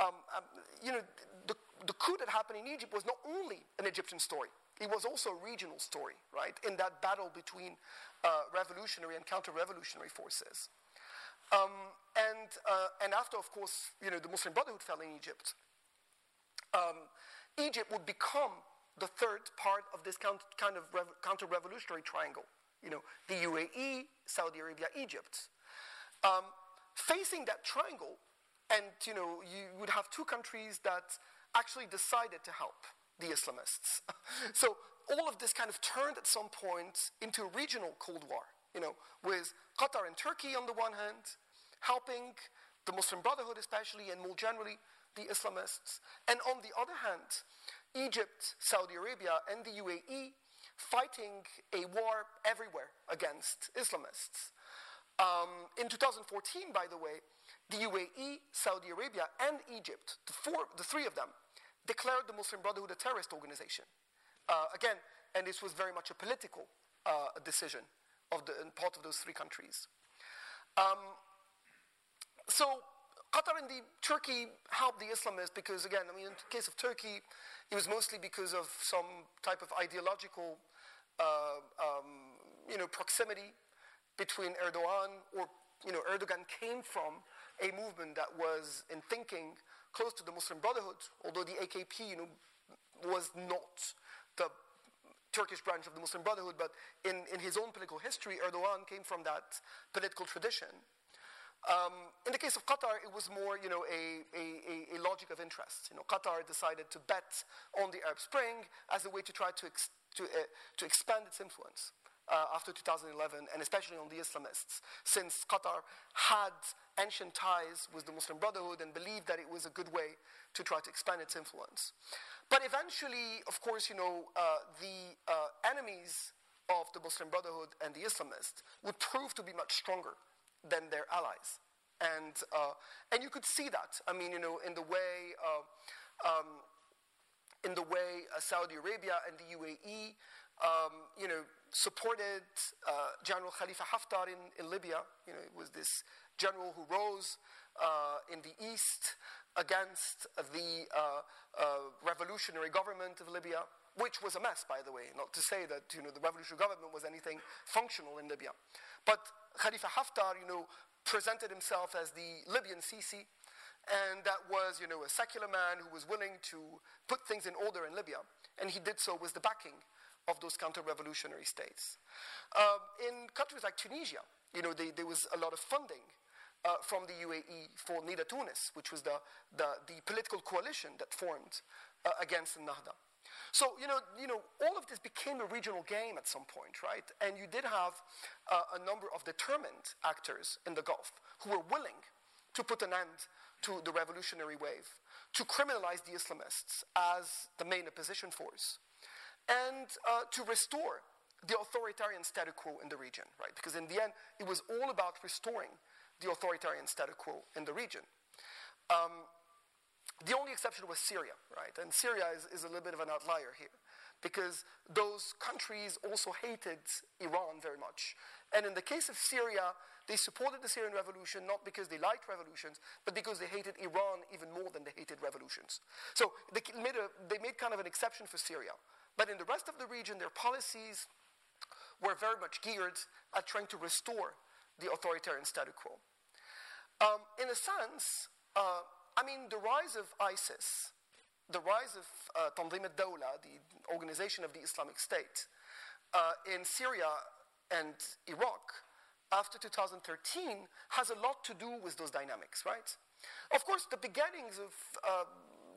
Speaker 4: um, um, you know, the, the coup that happened in Egypt was not only an Egyptian story, it was also a regional story, right, in that battle between uh, revolutionary and counter-revolutionary forces. Um, and, uh, and after, of course, you know, the Muslim Brotherhood fell in Egypt, um, Egypt would become the third part of this kind of counter-revolutionary triangle. You know, the UAE, Saudi Arabia, Egypt. Um, facing that triangle, and you know, you would have two countries that actually decided to help the Islamists. so all of this kind of turned at some point into a regional Cold War, you know, with Qatar and Turkey on the one hand, helping the Muslim Brotherhood especially, and more generally, the Islamists. And on the other hand, Egypt, Saudi Arabia, and the UAE fighting a war everywhere against Islamists. Um, in 2014, by the way, the UAE, Saudi Arabia, and Egypt, the, four, the three of them, declared the Muslim Brotherhood a terrorist organization. Uh, again, and this was very much a political uh, decision of the part of those three countries. Um, so Qatar and the Turkey helped the Islamists because, again, I mean, in the case of Turkey, it was mostly because of some type of ideological, uh, um, you know, proximity between Erdogan or, you know, Erdogan came from a movement that was in thinking close to the Muslim Brotherhood, although the AKP, you know, was not the Turkish branch of the Muslim Brotherhood, but in, in his own political history, Erdogan came from that political tradition. Um, in the case of Qatar, it was more, you know, a, a, a, logic of interest. You know, Qatar decided to bet on the Arab Spring as a way to try to, ex- to, uh, to expand its influence uh, after 2011, and especially on the Islamists, since Qatar had ancient ties with the Muslim Brotherhood and believed that it was a good way to try to expand its influence. But eventually, of course, you know, uh, the uh, enemies of the Muslim Brotherhood and the Islamists would prove to be much stronger than their allies. And, uh, and you could see that. I mean, you know, in the way, uh, um, in the way uh, Saudi Arabia and the UAE, um, you know, supported uh, General Khalifa Haftar in, in Libya. You know, it was this general who rose uh, in the east against the uh, revolutionary government of Libya which was a mess, by the way. Not to say that you know the revolutionary government was anything functional in Libya, but Khalifa Haftar, you know, presented himself as the Libyan Sisi, and that was, you know, a secular man who was willing to put things in order in Libya, and he did so with the backing of those counter-revolutionary states. Um, in countries like Tunisia, you know, they, there was a lot of funding uh, from the UAE for Nidaa Tounes, which was the, the, the political coalition that formed uh, against Nahda. So, you know, you know, all of this became a regional game at some point, right? And you did have uh, a number of determined actors in the Gulf who were willing to put an end to the revolutionary wave, to criminalize the Islamists as the main opposition force, and uh, to restore the authoritarian status quo in the region, right? Because in the end, it was all about restoring the authoritarian status quo in the region. Um, the only exception was Syria, right? And Syria is, is a little bit of an outlier here because those countries also hated Iran very much. And in the case of Syria, they supported the Syrian revolution not because they liked revolutions, but because they hated Iran even more than they hated revolutions. So they made, a, they made kind of an exception for Syria. But in the rest of the region, their policies were very much geared at trying to restore the authoritarian status quo. Um, in a sense, uh, I mean, the rise of ISIS, the rise of uh, Tanzim al-Dawla, the organization of the Islamic State, uh, in Syria and Iraq after 2013 has a lot to do with those dynamics, right? Of course, the beginnings of uh,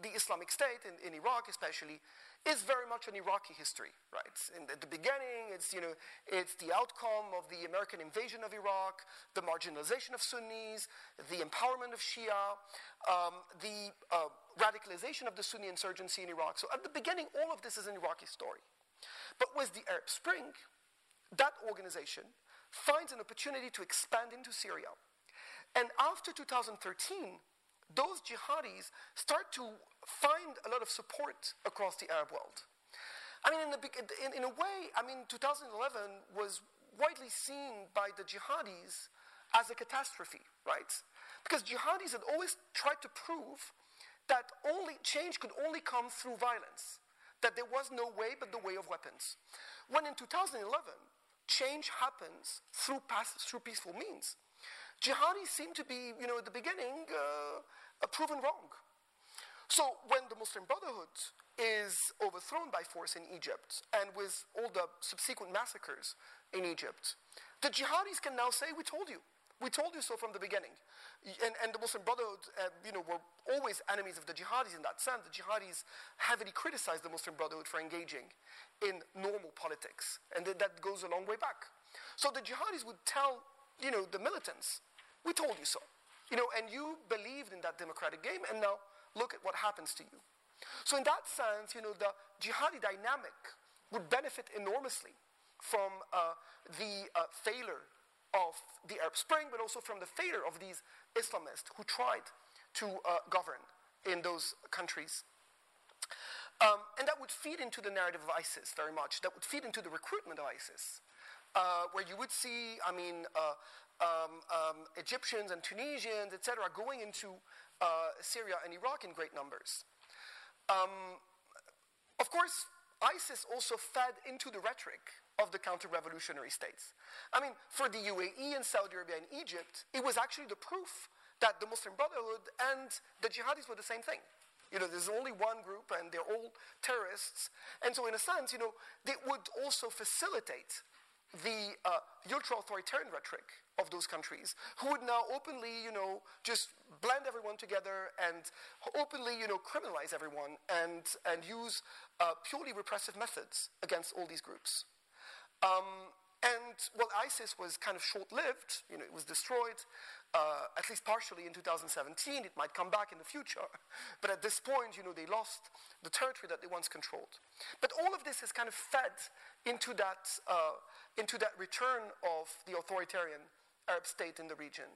Speaker 4: the Islamic State in, in, Iraq, especially, is very much an Iraqi history, right? The, the, beginning, it's you know, it's the outcome of the American invasion of Iraq, the marginalization of Sunnis, the empowerment of Shia, um, the uh, radicalization of the Sunni insurgency in Iraq. So at the beginning, all of this is an Iraqi story. But with the Arab Spring, that organization finds an opportunity to expand into Syria. And after 2013, those jihadis start to find a lot of support across the Arab world. I mean, in, the, in, in, a way, I mean, 2011 was widely seen by the jihadis as a catastrophe, right? Because jihadis had always tried to prove that only change could only come through violence, that there was no way but the way of weapons. When in 2011, change happens through, through peaceful means. Jihadis seem to be, you know, at the beginning, uh, proven wrong. So when the Muslim Brotherhood is overthrown by force in Egypt, and with all the subsequent massacres in Egypt, the jihadis can now say, "We told you. We told you so from the beginning." And, and the Muslim Brotherhood, uh, you know, were always enemies of the jihadis in that sense. The jihadis heavily criticized the Muslim Brotherhood for engaging in normal politics, and th- that goes a long way back. So the jihadis would tell, you know, the militants, "We told you so," you know, and you believed in that democratic game, and now look at what happens to you. So in that sense, you know, the jihadi dynamic would benefit enormously from uh, the uh, failure of the Arab Spring, but also from the failure of these Islamists who tried to uh, govern in those countries. Um, and that would feed into the narrative of ISIS very much. That would feed into the recruitment of ISIS, uh, where you would see, I mean, uh, um, um, Egyptians and Tunisians, etc., going into uh, Syria and Iraq in great numbers. Um, of course, ISIS also fed into the rhetoric of the counter revolutionary states. I mean, for the UAE and Saudi Arabia and Egypt, it was actually the proof that the Muslim Brotherhood and the jihadis were the same thing. You know, there's only one group and they're all terrorists. And so, in a sense, you know, they would also facilitate the uh, ultra authoritarian rhetoric of those countries who would now openly, you know, just blend everyone together and openly, you know, criminalize everyone and, and use uh, purely repressive methods against all these groups. Um, and well, ISIS was kind of short-lived. You know, it was destroyed, uh, at least partially in 2017. It might come back in the future, but at this point, you know, they lost the territory that they once controlled. But all of this is kind of fed into that, uh, into that return of the authoritarian Arab state in the region.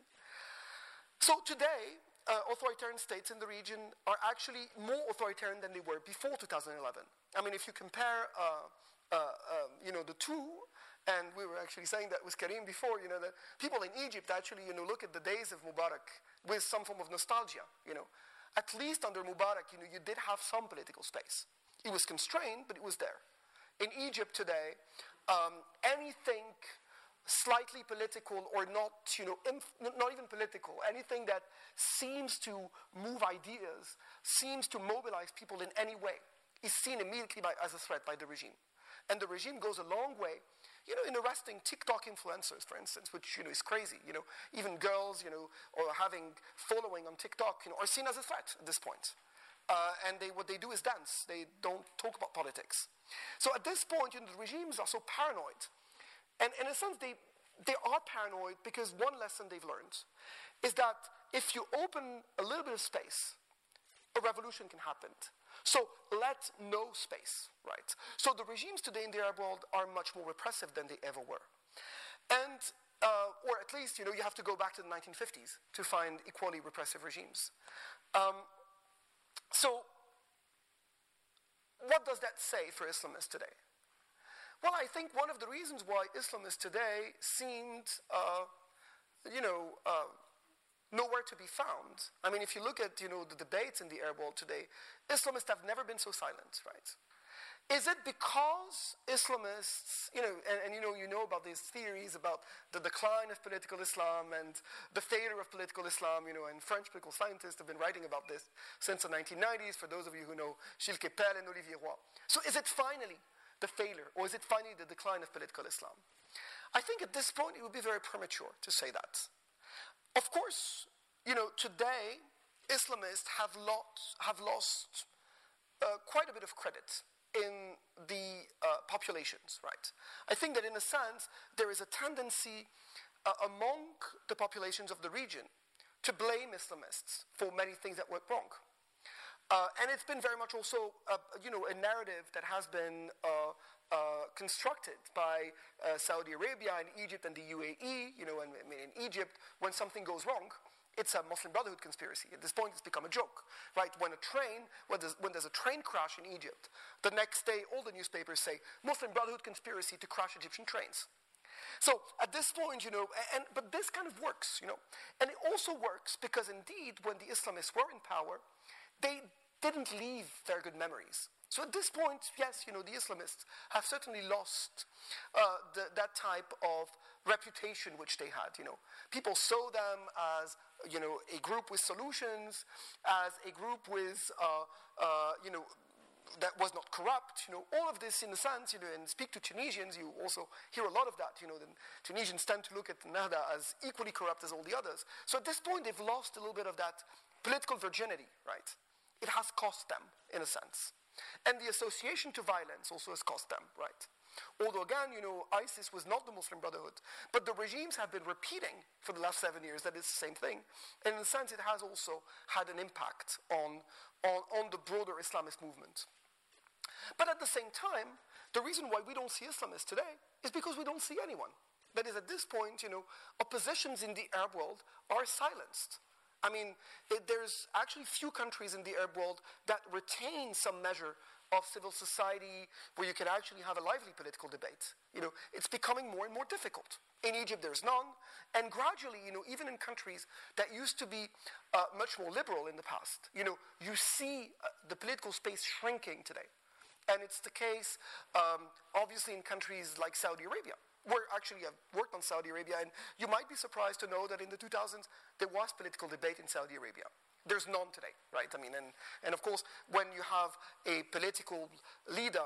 Speaker 4: So today, uh, authoritarian states in the region are actually more authoritarian than they were before 2011. I mean, if you compare, uh, uh, um, you know, the two, and we were actually saying that with Karim before, you know, that people in Egypt actually, you know, look at the days of Mubarak with some form of nostalgia, you know. At least under Mubarak, you know, you did have some political space. It was constrained, but it was there. In Egypt today, um, anything slightly political or not, you know, inf- not even political, anything that seems to move ideas, seems to mobilize people in any way, is seen immediately by, as a threat by the regime. And the regime goes a long way, you know, in arresting TikTok influencers, for instance, which, you know, is crazy. You know, even girls, you know, or having following on TikTok, you know, are seen as a threat at this point. Uh, and they, what they do is dance. They don't talk about politics. So at this point, you know, the regimes are so paranoid. And in a sense, they, they are paranoid because one lesson they've learned is that if you open a little bit of space, a revolution can happen. So let no space, right? So the regimes today in the Arab world are much more repressive than they ever were. And, uh, or at least, you know, you have to go back to the 1950s to find equally repressive regimes. Um, so, what does that say for Islamists today? Well, I think one of the reasons why Islamists today seemed, uh, you know, uh, nowhere to be found. I mean, if you look at, you know, the debates in the Arab world today, Islamists have never been so silent, right? Is it because Islamists, you know, and, and, you know, you know about these theories about the decline of political Islam and the failure of political Islam, you know, and French political scientists have been writing about this since the 1990s, for those of you who know Gilles Kepel and Olivier Roy. So is it finally the failure, or is it finally the decline of political Islam? I think at this point it would be very premature to say that. Of course, you know, today Islamists have lost, have lost uh, quite a bit of credit in the uh, populations, right? I think that in a sense, there is a tendency uh, among the populations of the region to blame Islamists for many things that went wrong. Uh, and it's been very much also, uh, you know, a narrative that has been uh, uh, constructed by Saudi Arabia and Egypt and the UAE, you know, and, in Egypt, when something goes wrong, it's a Muslim Brotherhood conspiracy. At this point, it's become a joke, right? When a train, when there's, when there's a train crash in Egypt, the next day, all the newspapers say Muslim Brotherhood conspiracy to crash Egyptian trains. So at this point, you know, and, but this kind of works, you know, and it also works because indeed, when the Islamists were in power, they didn't leave very good memories. So at this point, yes, you know, the Islamists have certainly lost uh, the, that type of reputation which they had. You know, people saw them as you know a group with solutions, as a group with uh, uh, you know that was not corrupt. You know, all of this in a sense. You know, and speak to Tunisians, you also hear a lot of that. You know, the Tunisians tend to look at Nahda as equally corrupt as all the others. So at this point, they've lost a little bit of that political virginity. Right? It has cost them in a sense, and the association to violence also has cost them. Right? Although, again, you know, ISIS was not the Muslim Brotherhood, but the regimes have been repeating for the last seven years that it's the same thing. And in a sense, it has also had an impact on, on, on the broader Islamist movement. But at the same time, the reason why we don't see Islamists today is because we don't see anyone. That is, at this point, you know, oppositions in the Arab world are silenced. I mean, it, there's actually few countries in the Arab world that retain some measure of civil society where you can actually have a lively political debate. You know, it's becoming more and more difficult. In Egypt, there's none. And gradually, you know, even in countries that used to be uh, much more liberal in the past, you know, you see uh, the political space shrinking today. And it's the case, um, obviously, in countries like Saudi Arabia, where actually I've worked on Saudi Arabia, and you might be surprised to know that in the 2000s, there was political debate in Saudi Arabia. There's none today, right? I mean, and, and of course, when you have a political leader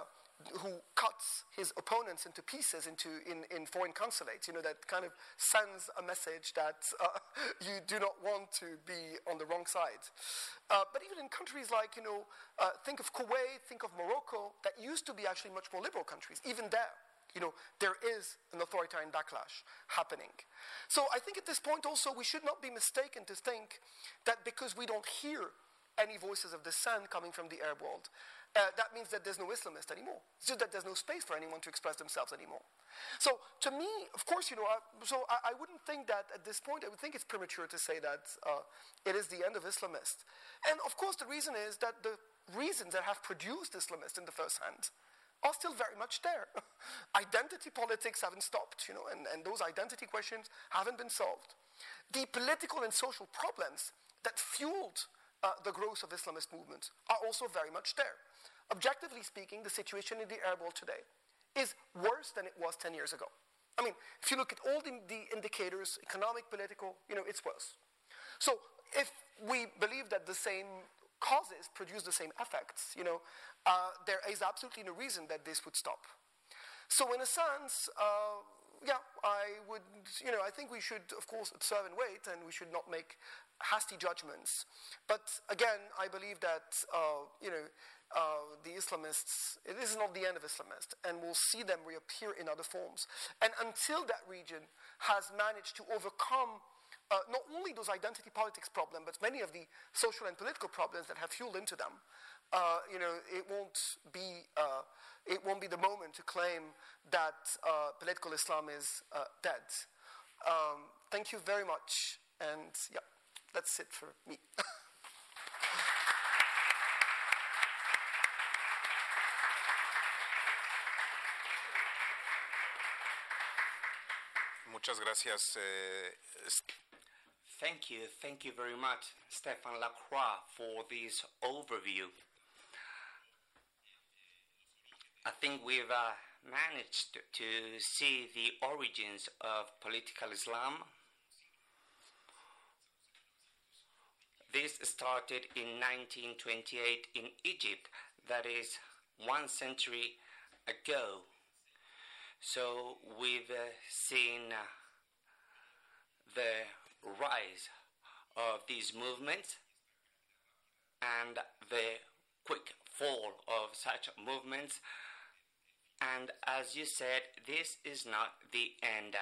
Speaker 4: who cuts his opponents into pieces into in, in foreign consulates, you know, that kind of sends a message that uh, you do not want to be on the wrong side. Uh, but even in countries like, you know, uh, think of Kuwait, think of Morocco, that used to be actually much more liberal countries, even there you know, there is an authoritarian backlash happening. So I think at this point also we should not be mistaken to think that because we don't hear any voices of dissent coming from the Arab world, uh, that means that there's no Islamist anymore. It's just that there's no space for anyone to express themselves anymore. So to me, of course, you know, I, so I, I, wouldn't think that at this point, I would think it's premature to say that uh, it is the end of Islamists. And of course, the reason is that the reasons that have produced Islamists in the first hand are still very much there. identity politics haven't stopped, you know, and, and those identity questions haven't been solved. The political and social problems that fueled uh, the growth of Islamist movements are also very much there. Objectively speaking, the situation in the Arab world today is worse than it was 10 years ago. I mean, if you look at all the, the indicators, economic, political, you know, it's worse. So if we believe that the same causes produce the same effects, you know, uh, there is absolutely no reason that this would stop. So, in a sense, uh, yeah, I would, you know, I think we should, of course, observe and wait, and we should not make hasty judgments. But again, I believe that, uh, you know, uh, the Islamists, this is not the end of Islamists, and we'll see them reappear in other forms. And until that region has managed to overcome uh, not only those identity politics problems, but many of the social and political problems that have fueled into them, uh, you know, it won't be uh, it won't be the moment to claim that uh, political Islam is uh, dead. Um, thank you very much, and yeah, that's it for me.
Speaker 2: Muchas gracias. Eh,
Speaker 5: Thank you. Thank you very much, Stéphane Lacroix, for this overview. I think we've uh, managed to see the origins of political Islam. This started in 1928 in Egypt, that is one century ago. So we've uh, seen uh, the rise of these movements and the quick fall of such movements. And as you said, this is not the end.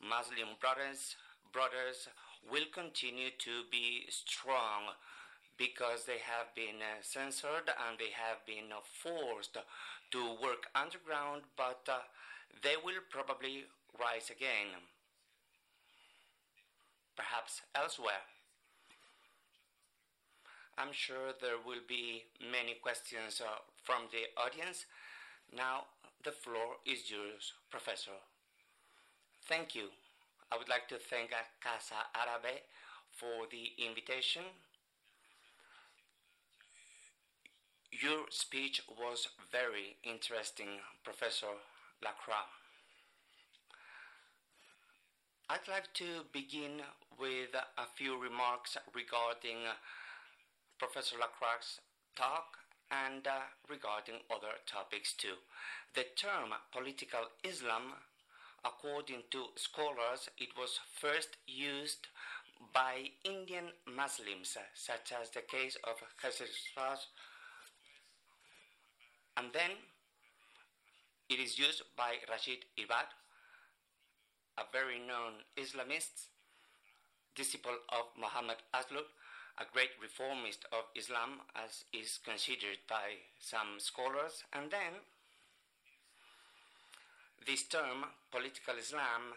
Speaker 5: Muslim brothers, brothers will continue to be strong because they have been uh, censored and they have been uh, forced to work underground, but uh, they will probably rise again, perhaps elsewhere. I'm sure there will be many questions uh, from the audience. Now, the floor is yours, Professor. Thank you. I would like to thank Casa Árabe for the invitation. Your speech was very interesting, Professor Lacroix. I'd like to begin with a few remarks regarding Professor Lacroix's talk and uh, regarding other topics too. The term political Islam, according to scholars, it was first used by Indian Muslims, such as the case of Khazraj, and then it is used by Rashid Ibad, a very known Islamist, disciple of Muhammad Aslud, a great reformist of Islam, as is considered by some scholars, and then this term, political Islam,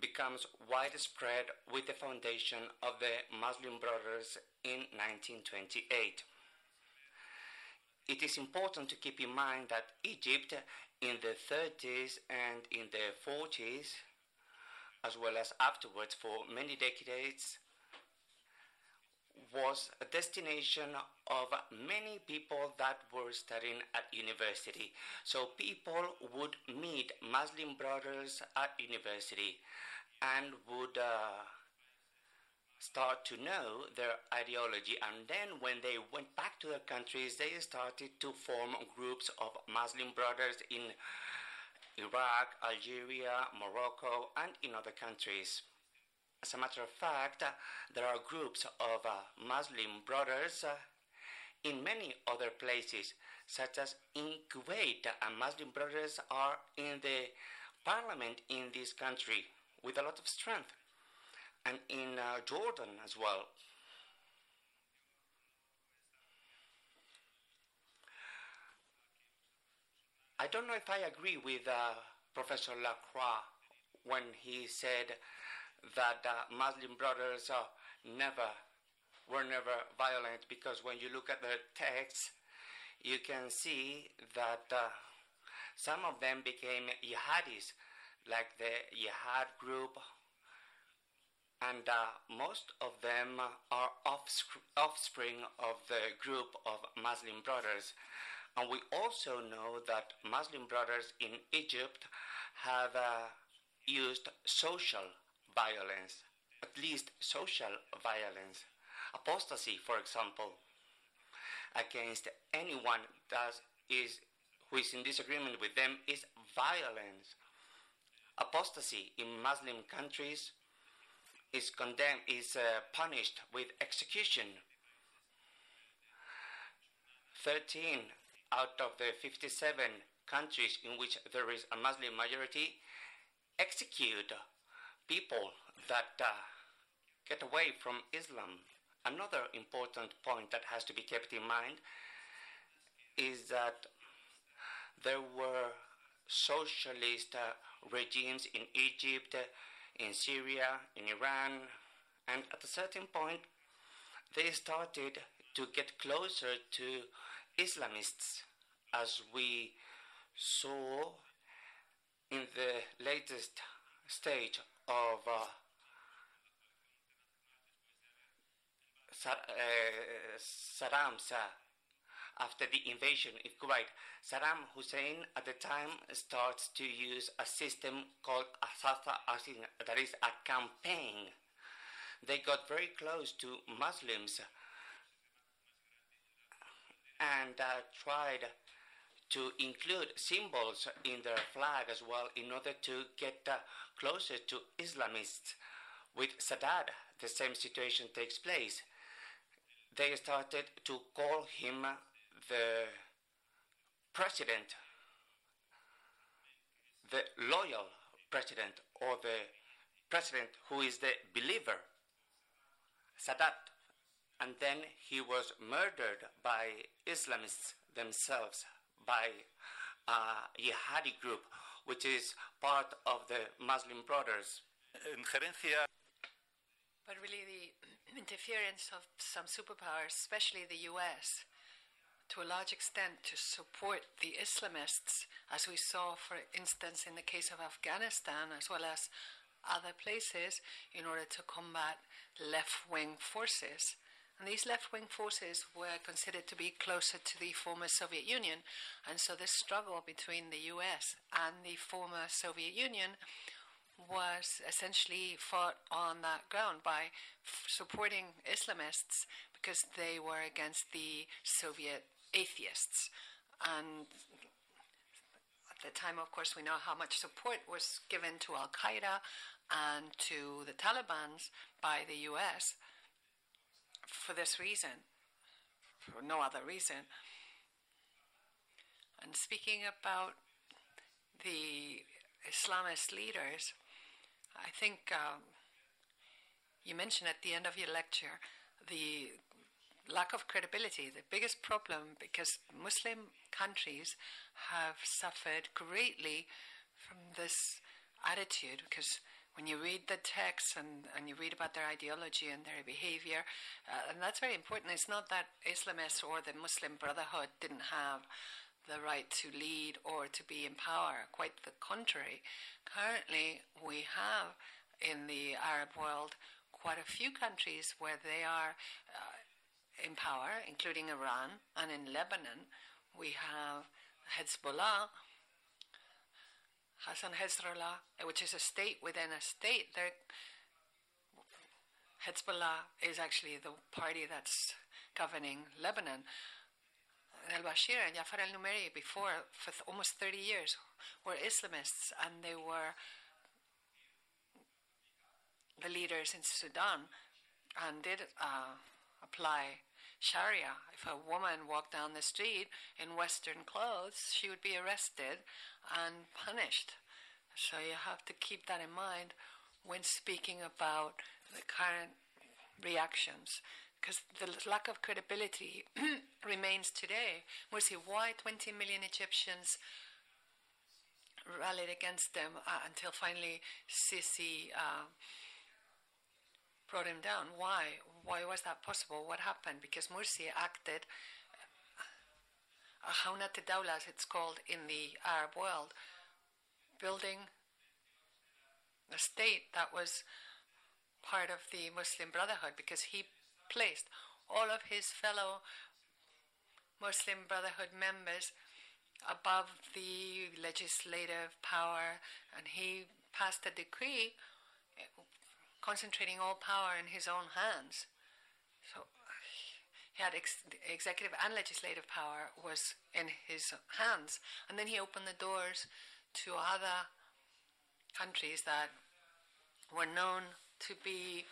Speaker 5: becomes widespread with the foundation of the Muslim Brothers in 1928. It is important to keep in mind that Egypt in the 30s and in the 40s, as well as afterwards for many decades, was a destination of many people that were studying at university. So people would meet Muslim brothers at university and would uh, start to know their ideology. And then when they went back to their countries, they started to form groups of Muslim brothers in Iraq, Algeria, Morocco, and in other countries. As a matter of fact, there are groups of uh, Muslim brothers uh, in many other places, such as in Kuwait, and Muslim brothers are in the parliament in this country with a lot of strength, and in uh, Jordan as well. I don't know if I agree with uh, Professor Lacroix when he said that uh, Muslim brothers uh, never were never violent because when you look at the texts, you can see that uh, some of them became jihadis, like the jihad group, and uh, most of them are offspring of the group of Muslim brothers. And we also know that Muslim brothers in Egypt have uh, used social violence, at least social violence. Apostasy, for example, against anyone that is who is in disagreement with them is violence. Apostasy in Muslim countries is condemned is uh, punished with execution. 13 out of the 57 countries in which there is a Muslim majority execute people that uh, get away from Islam. Another important point that has to be kept in mind is that there were socialist uh, regimes in Egypt, in Syria, in Iran, and at a certain point they started to get closer to Islamists, as we saw in the latest stage of uh, uh, Saddam's uh, after the invasion of Kuwait, Saddam Hussein at the time starts to use a system called Asasa Asin, that is a campaign. They got very close to Muslims and uh, tried to include symbols in their flag as well in order to get uh, closer to Islamists. With Sadat, the same situation takes place. They started to call him the president, the loyal president, or the president who is the believer, Sadat. And then he was murdered by Islamists themselves, by uh, a jihadi group, which is part of the Muslim Brothers.
Speaker 2: Injerencia
Speaker 3: But really, the interference of some superpowers, especially the US, to a large extent to support the Islamists, as we saw, for instance, in the case of Afghanistan, as well as other places, in order to combat left wing forces. And these left wing forces were considered to be closer to the former Soviet Union. And so this struggle between the US and the former Soviet Union was essentially fought on that ground by f- supporting Islamists because they were against the Soviet atheists. And at the time, of course, we know how much support was given to Al Qaeda and to the Taliban's by the US for this reason, for no other reason. And speaking about the Islamist leaders, I think um, you mentioned at the end of your lecture the lack of credibility, the biggest problem, because Muslim countries have suffered greatly from this attitude, because when you read the texts and, and you read about their ideology and their behavior, uh, and that's very important. It's not that Islamists or the Muslim Brotherhood didn't have the right to lead or to be in power. Quite the contrary. Currently, we have in the Arab world quite a few countries where they are uh, in power, including Iran, and in Lebanon, we have Hezbollah. Hassan Hezbollah, which is a state within a state. They're, Hezbollah is actually the party that's governing Lebanon. Al Bashir and Jafar al Numeri, before for th- almost 30 years, were Islamists and they were the leaders in Sudan and did uh, apply Sharia. If a woman walked down the street in Western clothes, she would be arrested and punished. So you have to keep that in mind when speaking about the current reactions because the lack of credibility remains today. Mursi, why 20 million Egyptians rallied against them uh, until finally Sisi uh, brought him down? Why? Why was that possible? What happened? Because Mursi acted uh, Haunat Dawla, as it's called in the Arab world, building a state that was part of the Muslim Brotherhood because he placed all of his fellow Muslim Brotherhood members above the legislative power, and he passed a decree uh, concentrating all power in his own hands. He had ex- executive and legislative power was in his hands, and then he opened the doors to other countries that were known to be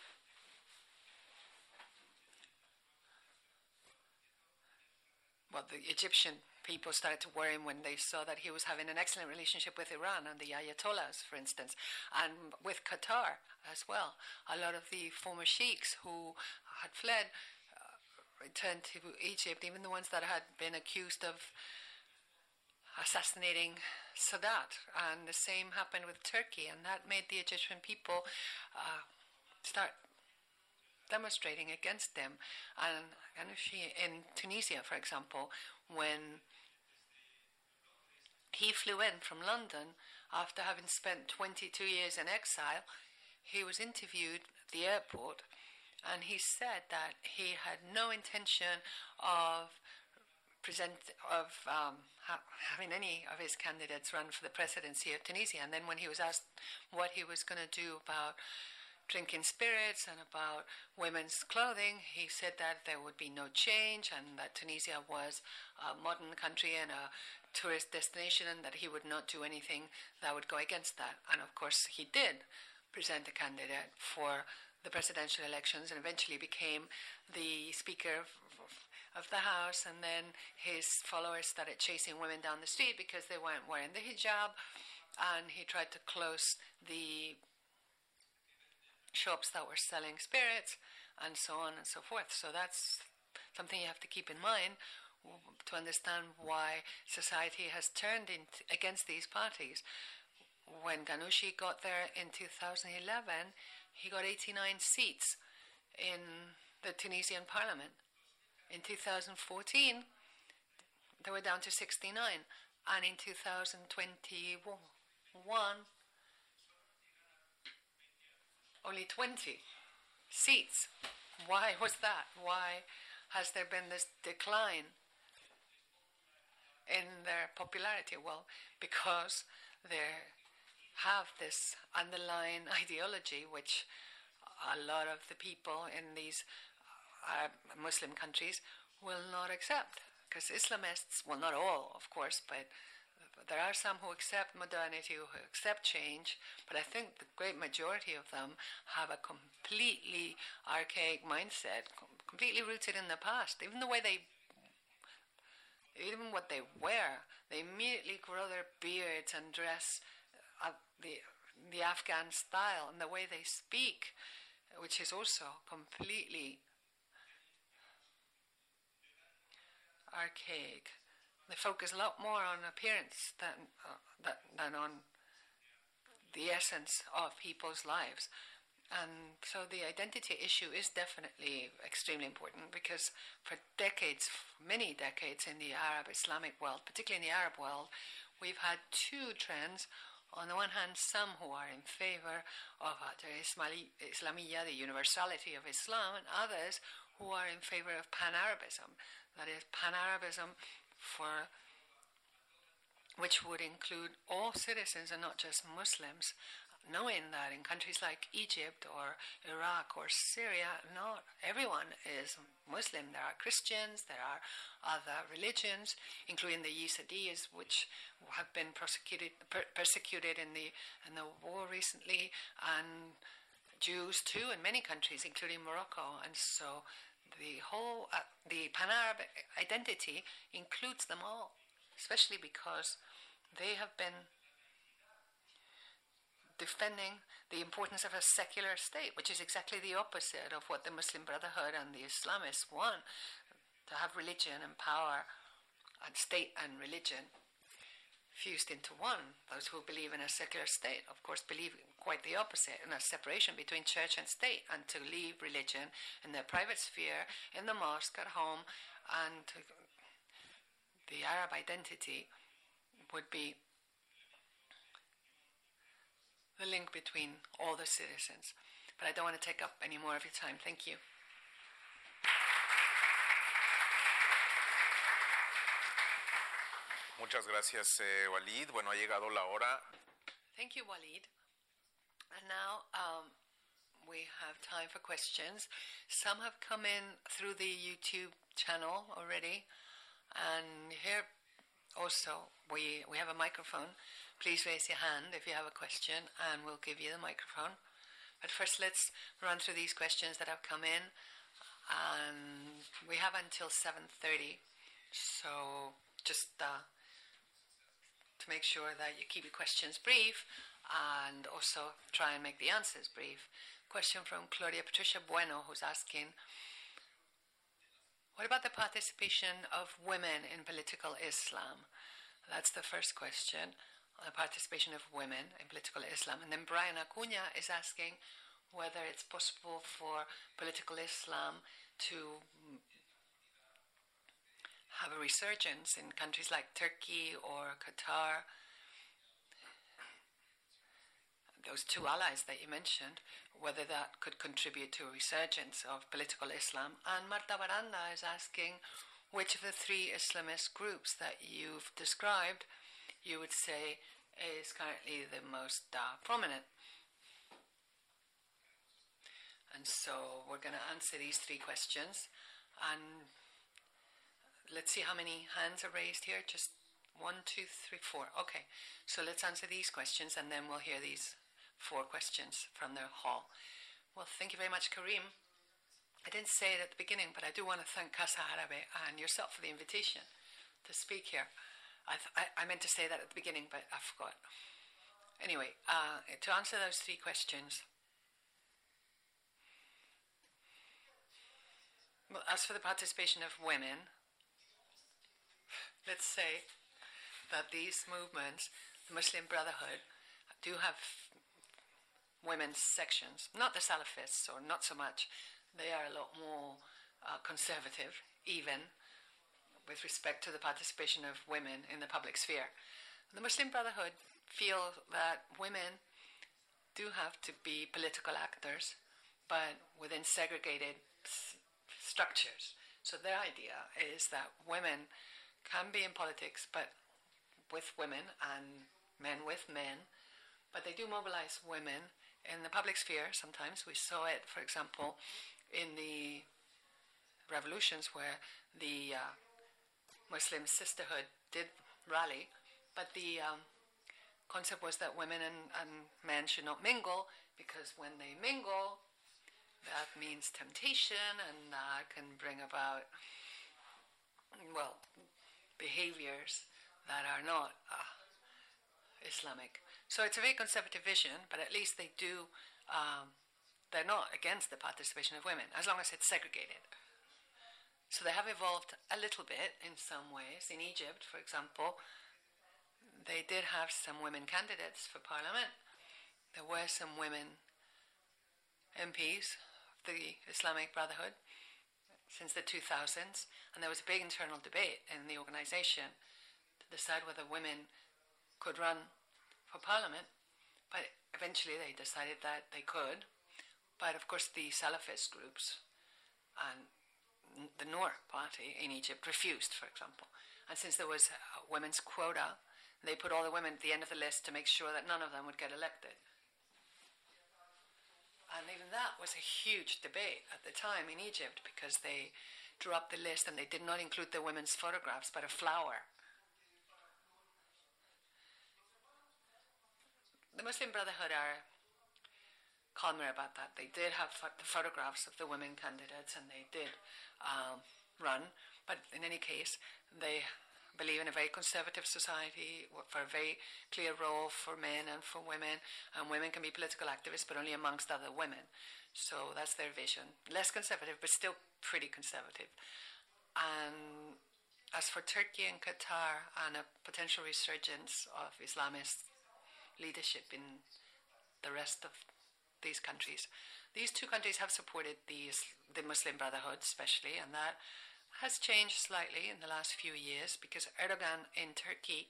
Speaker 3: well, the Egyptian people started to worry when they saw that he was having an excellent relationship with Iran and the Ayatollahs, for instance, and with Qatar as well. A lot of the former sheikhs who had fled returned to Egypt, even the ones that had been accused of assassinating Sadat. And the same happened with Turkey, and that made the Egyptian people uh, start demonstrating against them. And, in Tunisia, for example, when he flew in from London after having spent 22 years in exile, he was interviewed at the airport and he said that he had no intention of present of um, ha- having any of his candidates run for the presidency of Tunisia. And then when he was asked what he was going to do about drinking spirits and about women's clothing, he said that there would be no change and that Tunisia was a modern country and a tourist destination and that he would not do anything that would go against that. And of course, he did present a candidate for the presidential elections and eventually became the Speaker of, the House. And then his followers started chasing women down the street because they weren't wearing the hijab. And he tried to close the shops that were selling spirits and so on and so forth. So that's something you have to keep in mind to understand why society has turned in against these parties. When Ghannouchi got there in 2011, he got 89 seats in the Tunisian parliament. In 2014, they were down to 69. And in 2021, only 20 seats. Why was that? Why has there been this decline in their popularity? Well, because they have this underlying ideology which a lot of the people in these uh, Muslim countries will not accept. Because Islamists, well, not all, of course, but there are some who accept modernity, who accept change, but I think the great majority of them have a completely archaic mindset, completely rooted in the past. Even the way they, even what they wear, they immediately grow their beards and dress the the Afghan style, and the way they speak, which is also completely archaic. They focus a lot more on appearance than, uh, than on the essence of people's lives. And so the identity issue is definitely extremely important because for decades, many decades in the Arab Islamic world, particularly in the Arab world, we've had two trends. On the one hand, some who are in favor of the Islamiyya, the universality of Islam, and others who are in favor of pan Arabism. That is, pan Arabism for which would include all citizens and not just Muslims, knowing that in countries like Egypt or Iraq or Syria, not everyone is Muslim. There are Christians, there are other religions, including the Yazidis, which have been persecuted, per- persecuted in the in the war recently, and Jews too in many countries, including Morocco. And so the whole uh, the Pan-Arab identity includes them all, especially because they have been defending the importance of a secular state, which is exactly the opposite of what the Muslim Brotherhood and the Islamists want to have religion and power and state and religion fused into one. Those who believe in a secular state, of course, believe quite the opposite in a separation between church and state, and to leave religion in their private sphere, in the mosque, at home, and the Arab identity would be the link between all the citizens. But I don't want to take up any more of your time. Thank you.
Speaker 2: Muchas gracias, eh, Waleed. Bueno, ha llegado la hora.
Speaker 3: Thank you, Waleed. And now um, we have time for questions. Some have come in through the YouTube channel already. And here also, we, we have a microphone. Please raise your hand if you have a question, and we'll give you the microphone. But first, let's run through these questions that have come in. And we have until 7.30. So just... Uh, to make sure that you keep your questions brief and also try and make the answers brief. Question from Claudia Patricia Bueno, who's asking What about the participation of women in political Islam? That's the first question. The participation of women in political Islam. And then Brian Acuna is asking whether it's possible for political Islam to have a resurgence in countries like Turkey or Qatar. Those two allies that you mentioned, whether that could contribute to a resurgence of political Islam. And Marta Baranda is asking which of the three Islamist groups that you've described you would say is currently the most uh, prominent? And so we're going to answer these three questions. And let's see how many hands are raised here. Just one, two, three, four. Okay. So let's answer these questions and then we'll hear these four questions from the hall. Well, thank you very much, Karim. I didn't say it at the beginning, but I do want to thank Casa Árabe and yourself for the invitation to speak here. I, th- I, I, meant to say that at the beginning, but I forgot. Anyway, uh, to answer those three questions, Well, as for the participation of women, let's say that these movements, the Muslim Brotherhood, do have women's sections. Not the Salafists, or not so much. They are a lot more uh, conservative, even with respect to the participation of women in the public sphere. The Muslim Brotherhood feel that women do have to be political actors, but within segregated structures. So their idea is that women can be in politics, but with women and men with men. But they do mobilize women in the public sphere sometimes. We saw it, for example, in the revolutions where the uh, Muslim sisterhood did rally, but the um, concept was that women and, and men should not mingle because when they mingle, that means temptation and that can bring about, well, behaviors that are not uh, Islamic. So it's a very conservative vision, but at least they do, um, they're not against the participation of women, as long as it's segregated. So they have evolved a little bit in some ways. In Egypt, for example, they did have some women candidates for parliament. There were some women MPs of the Islamic Brotherhood since the 2000s, and there was a big internal debate in the organization to decide whether women could run for parliament. But eventually they decided that they could. But of course, the Salafist groups and the Noor party in Egypt refused, for example. And since there was a women's quota, they put all the women at the end of the list to make sure that none of them would get elected. And even that was a huge debate at the time in Egypt because they drew up the list and they did not include the women's photographs but a flower. The Muslim Brotherhood are calmer about that. They did have the photographs of the women candidates and they did um, run, but in any case, they believe in a very conservative society for a very clear role for men and for women, and women can be political activists, but only amongst other women. So that's their vision. Less conservative, but still pretty conservative. And as for Turkey and Qatar and a potential resurgence of Islamist leadership in the rest of these countries, these two countries have supported these, the Muslim Brotherhood, especially, and that has changed slightly in the last few years because Erdogan in Turkey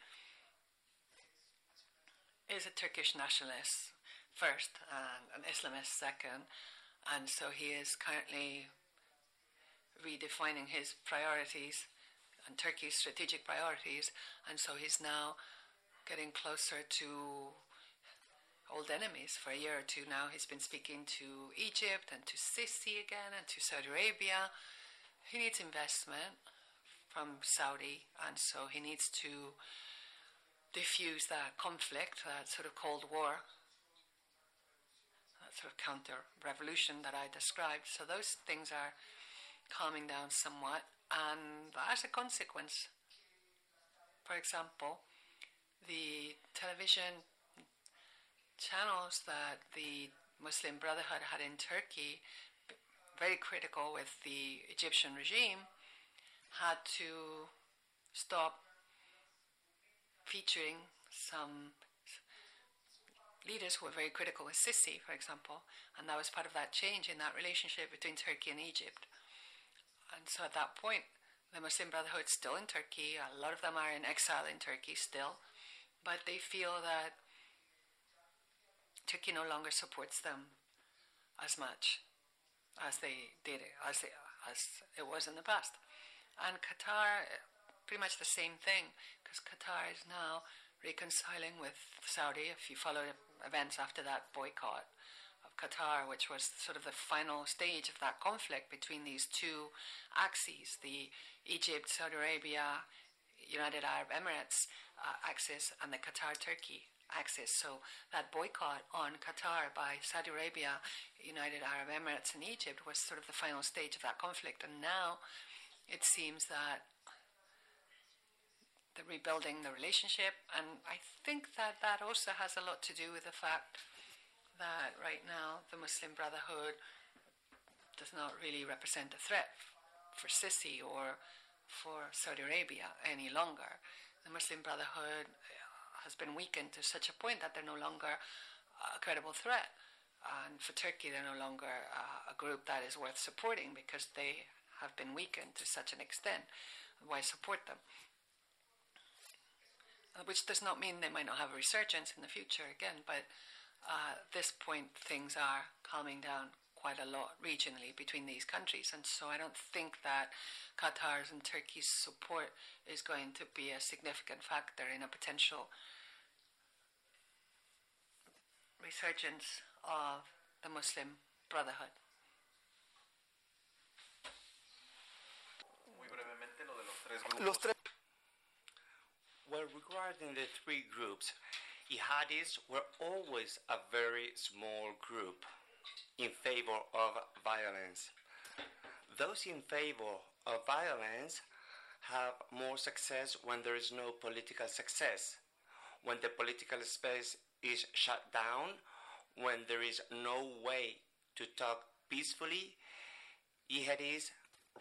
Speaker 3: is a Turkish nationalist first and an Islamist second, and so he is currently redefining his priorities and Turkey's strategic priorities, and so he's now getting closer to old enemies. For a year or two now, he's been speaking to Egypt and to Sisi again and to Saudi Arabia he needs investment from Saudi, and so he needs to diffuse that conflict, that sort of Cold War, that sort of counter revolution that I described. So those things are calming down somewhat, and as a consequence, for example, the television channels that the Muslim Brotherhood had in Turkey very critical with the Egyptian regime, had to stop featuring some leaders who were very critical with Sisi, for example, and that was part of that change in that relationship between Turkey and Egypt. And so at that point, the Muslim Brotherhood still in Turkey. A lot of them are in exile in Turkey still, but they feel that Turkey no longer supports them as much as they did as, they, as it was in the past. And Qatar, pretty much the same thing, because Qatar is now reconciling with Saudi. If you follow events after that boycott of Qatar, which was sort of the final stage of that conflict between these two axes the Egypt, Saudi Arabia, United Arab Emirates uh, axis, and the Qatar Turkey axis. So that boycott on Qatar by Saudi Arabia, United Arab Emirates, and Egypt was sort of the final stage of that conflict. And now it seems that the rebuilding the relationship, and I think that that also has a lot to do with the fact that right now the Muslim Brotherhood does not really represent a threat for Sisi or for Saudi Arabia any longer. The Muslim Brotherhood has been weakened to such a point that they're no longer a credible threat. And for Turkey, they're no longer uh, a group that is worth supporting because they have been weakened to such an extent. Why support them? Uh, which does not mean they might not have a resurgence in the future again, but uh, at this point, things are calming down quite a lot regionally between these countries. And so I don't think that Qatar's and Turkey's support is going to be a significant factor in a potential resurgence of the Muslim Brotherhood.
Speaker 2: Muy brevemente lo de los tres grupos.
Speaker 4: Los tres
Speaker 5: Well, regarding the three groups, jihadis were always a very small group in favor of violence. Those in favor of violence have more success when there is no political success, when the political space is shut down, when there is no way to talk peacefully, jihadis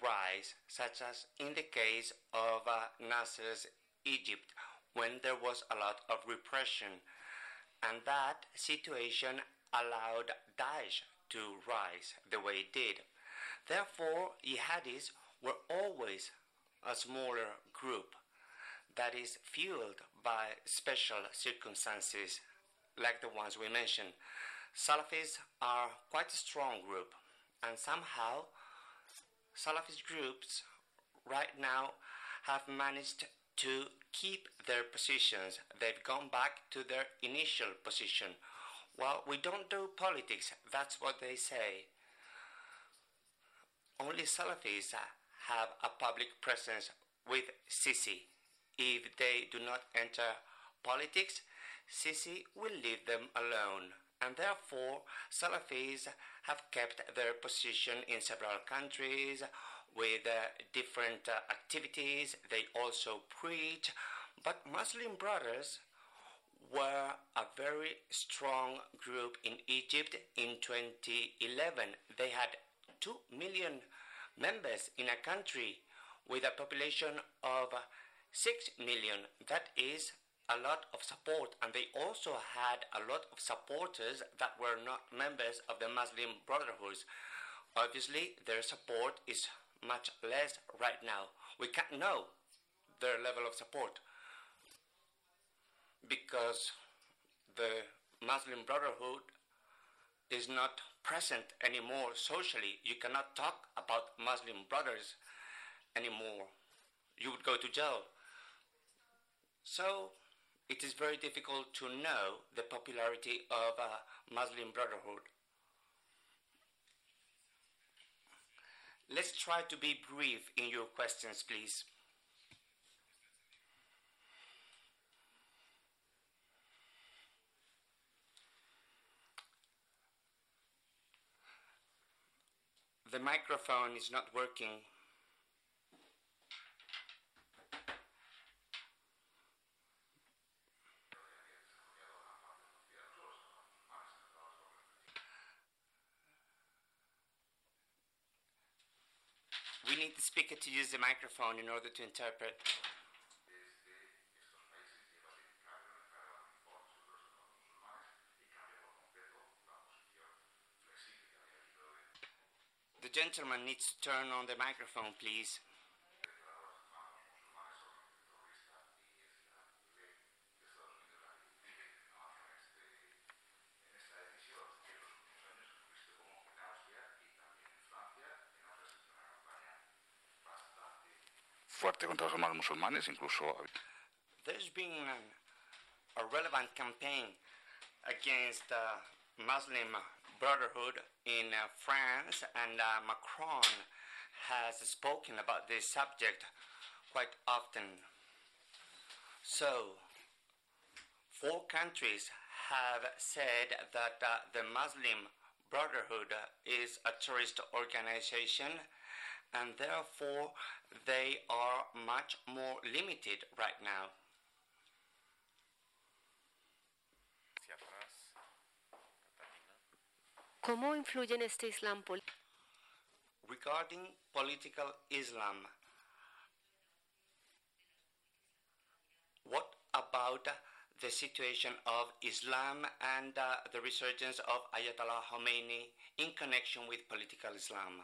Speaker 5: rise, such as in the case of uh, Nasser's Egypt, when there was a lot of repression. And that situation allowed Daesh to rise the way it did. Therefore, jihadis were always a smaller group that is fueled by special circumstances like the ones we mentioned. Salafis are quite a strong group, and somehow Salafist groups right now have managed to keep their positions. They've gone back to their initial position. Well, we don't do politics, that's what they say. Only Salafis have a public presence with Sisi. If they do not enter politics, Sisi will leave them alone. And therefore, Salafis have kept their position in several countries with uh, different uh, activities. They also preach. But Muslim Brothers very strong group in Egypt in 2011. They had 2 million members in a country with a population of 6 million. That is a lot of support, and they also had a lot of supporters that were not members of the Muslim Brotherhoods. Obviously, their support is much less right now. We can't know their level of support because the Muslim Brotherhood is not present anymore socially. You cannot talk about Muslim brothers anymore. You would go to jail. So it is very difficult to know the popularity of a Muslim Brotherhood. Let's try to be brief in your questions, please. The microphone is not working. We need the speaker to use the microphone in order to interpret. The gentleman needs to turn on the microphone, please.
Speaker 2: fuerte contra los hermanos musulmanes, incluso
Speaker 5: There's been a relevant campaign against the Muslim Brotherhood in uh, France, and uh, Macron has spoken about this subject quite often. So, four countries have said that uh, the Muslim Brotherhood is a terrorist organization and therefore they are much more limited right now.
Speaker 6: ¿Cómo influye en este Islam pol-
Speaker 5: Regarding political Islam, what about the situation of Islam and uh, the resurgence of Ayatollah Khomeini in connection with political Islam?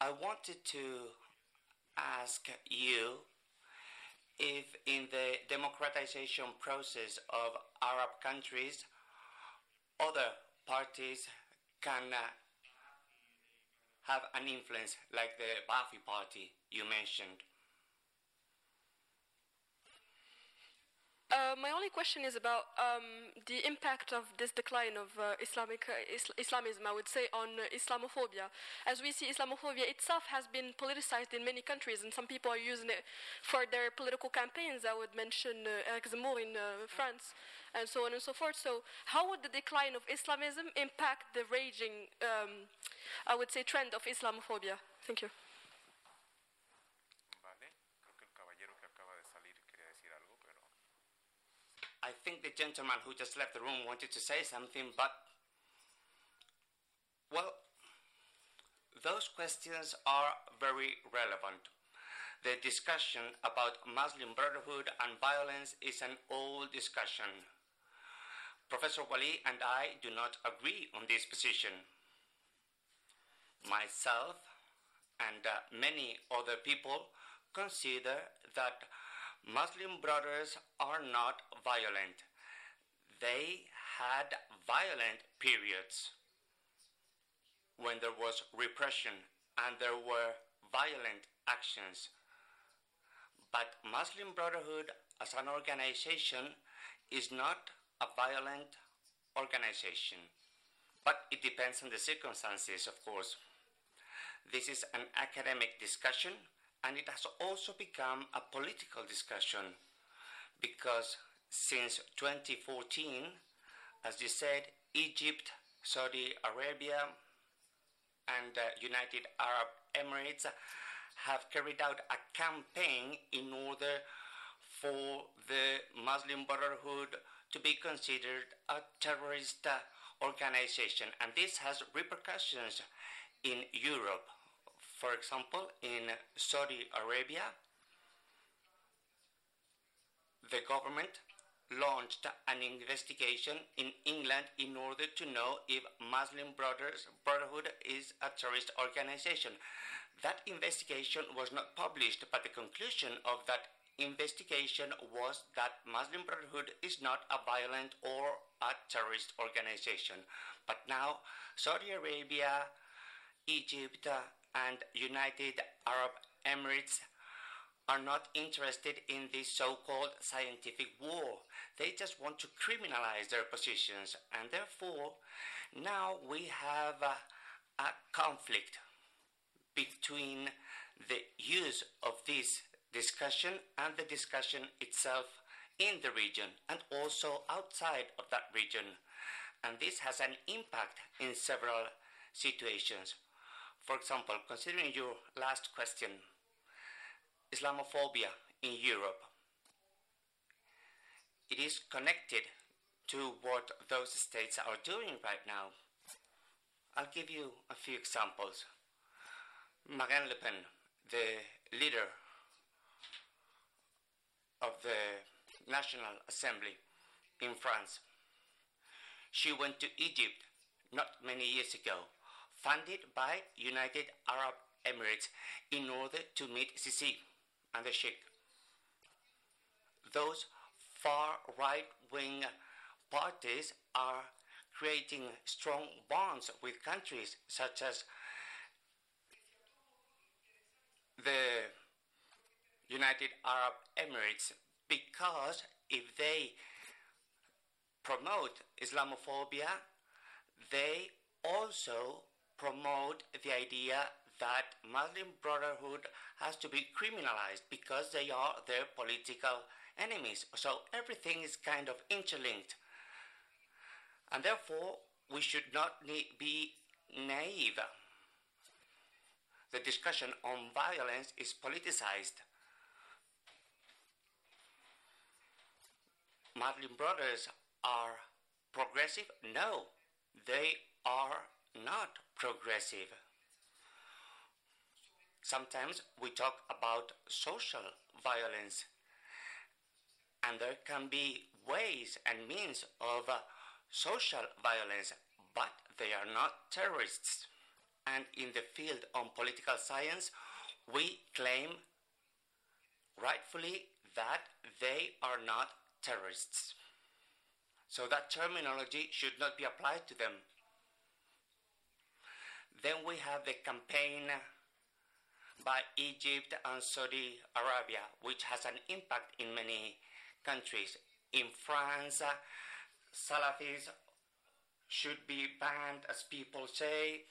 Speaker 5: I wanted to ask you if in the democratization process of Arab countries, other parties can uh, have an influence like the Bafi party you mentioned.
Speaker 7: Uh, my only question is about um, the impact of this decline of uh, Islamic uh, Isl- Islamism, I would say, on uh, Islamophobia. As we see, Islamophobia itself has been politicized in many countries, and some people are using it for their political campaigns. I would mention uh, Eric Zemmour in uh, France, and so on and so forth. So, how would the decline of Islamism impact the raging, um, I would say, trend of Islamophobia? Thank you.
Speaker 2: Vale, creo que el caballero que acaba de salir quería decir algo, pero
Speaker 5: I think the gentleman who just left the room wanted to say something, but. Well, those questions are very relevant. The discussion about Muslim Brotherhood and violence is an old discussion. Professor Wali and I do not agree on this position. Myself and uh, many other people consider that Muslim brothers are not violent. They had violent periods when there was repression and there were violent actions. But Muslim Brotherhood as an organization is not a violent organization. But it depends on the circumstances, of course. This is an academic discussion and it has also become a political discussion because since 2014, as you said, Egypt, Saudi Arabia, and uh, United Arab Emirates have carried out a campaign in order for the Muslim Brotherhood to be considered a terrorist organization, and this has repercussions in Europe. For example, in Saudi Arabia, the government launched an investigation in England in order to know if Muslim Brothers Brotherhood is a terrorist organization. That investigation was not published, but the conclusion of that investigation was that Muslim Brotherhood is not a violent or a terrorist organization. But now, Saudi Arabia, Egypt, and United Arab Emirates are not interested in this so called scientific war. They just want to criminalize their positions, and therefore, now we have a, a conflict between the use of this discussion and the discussion itself in the region and also outside of that region. And this has an impact in several situations. For example, considering your last question, Islamophobia in Europe. It is connected to what those states are doing right now. I'll give you a few examples. Marine Le Pen, the leader of the National Assembly in France, she went to Egypt not many years ago, funded by United Arab Emirates in order to meet Sisi and the Sheikh. Those far right wing parties are creating strong bonds with countries such as the United Arab Emirates because if they promote Islamophobia, they also promote the idea that Muslim Brotherhood has to be criminalized because they are their political enemies. So everything is kind of interlinked. And therefore, we should not be naive. The discussion on violence is politicized. Muslim brothers are progressive? No, they are not progressive. Sometimes we talk about social violence, and there can be ways and means of social violence, but they are not terrorists. And in the field on political science, we claim rightfully that they are not terrorists. So that terminology should not be applied to them. Then we have the campaign by Egypt and Saudi Arabia, which has an impact in many countries. In France, Salafis should be banned, as people say.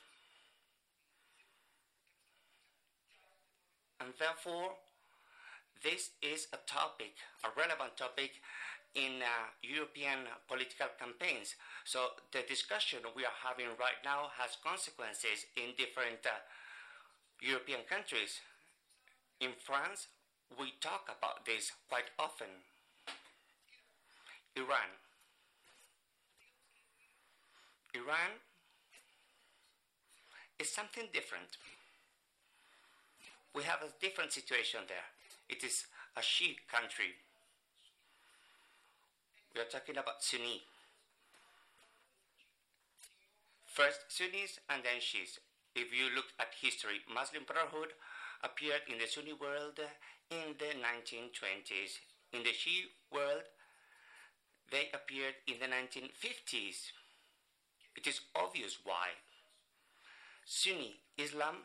Speaker 5: And therefore, this is a topic, a relevant topic in uh, European political campaigns. So the discussion we are having right now has consequences in different uh, European countries. In France, we talk about this quite often. Iran. Iran is something different. We have a different situation there. It is a Shia country. We are talking about Sunni. First Sunnis and then Shias. If you look at history, Muslim Brotherhood appeared in the Sunni world in the 1920s. In the Shia world, they appeared in the 1950s. It is obvious why. Sunni Islam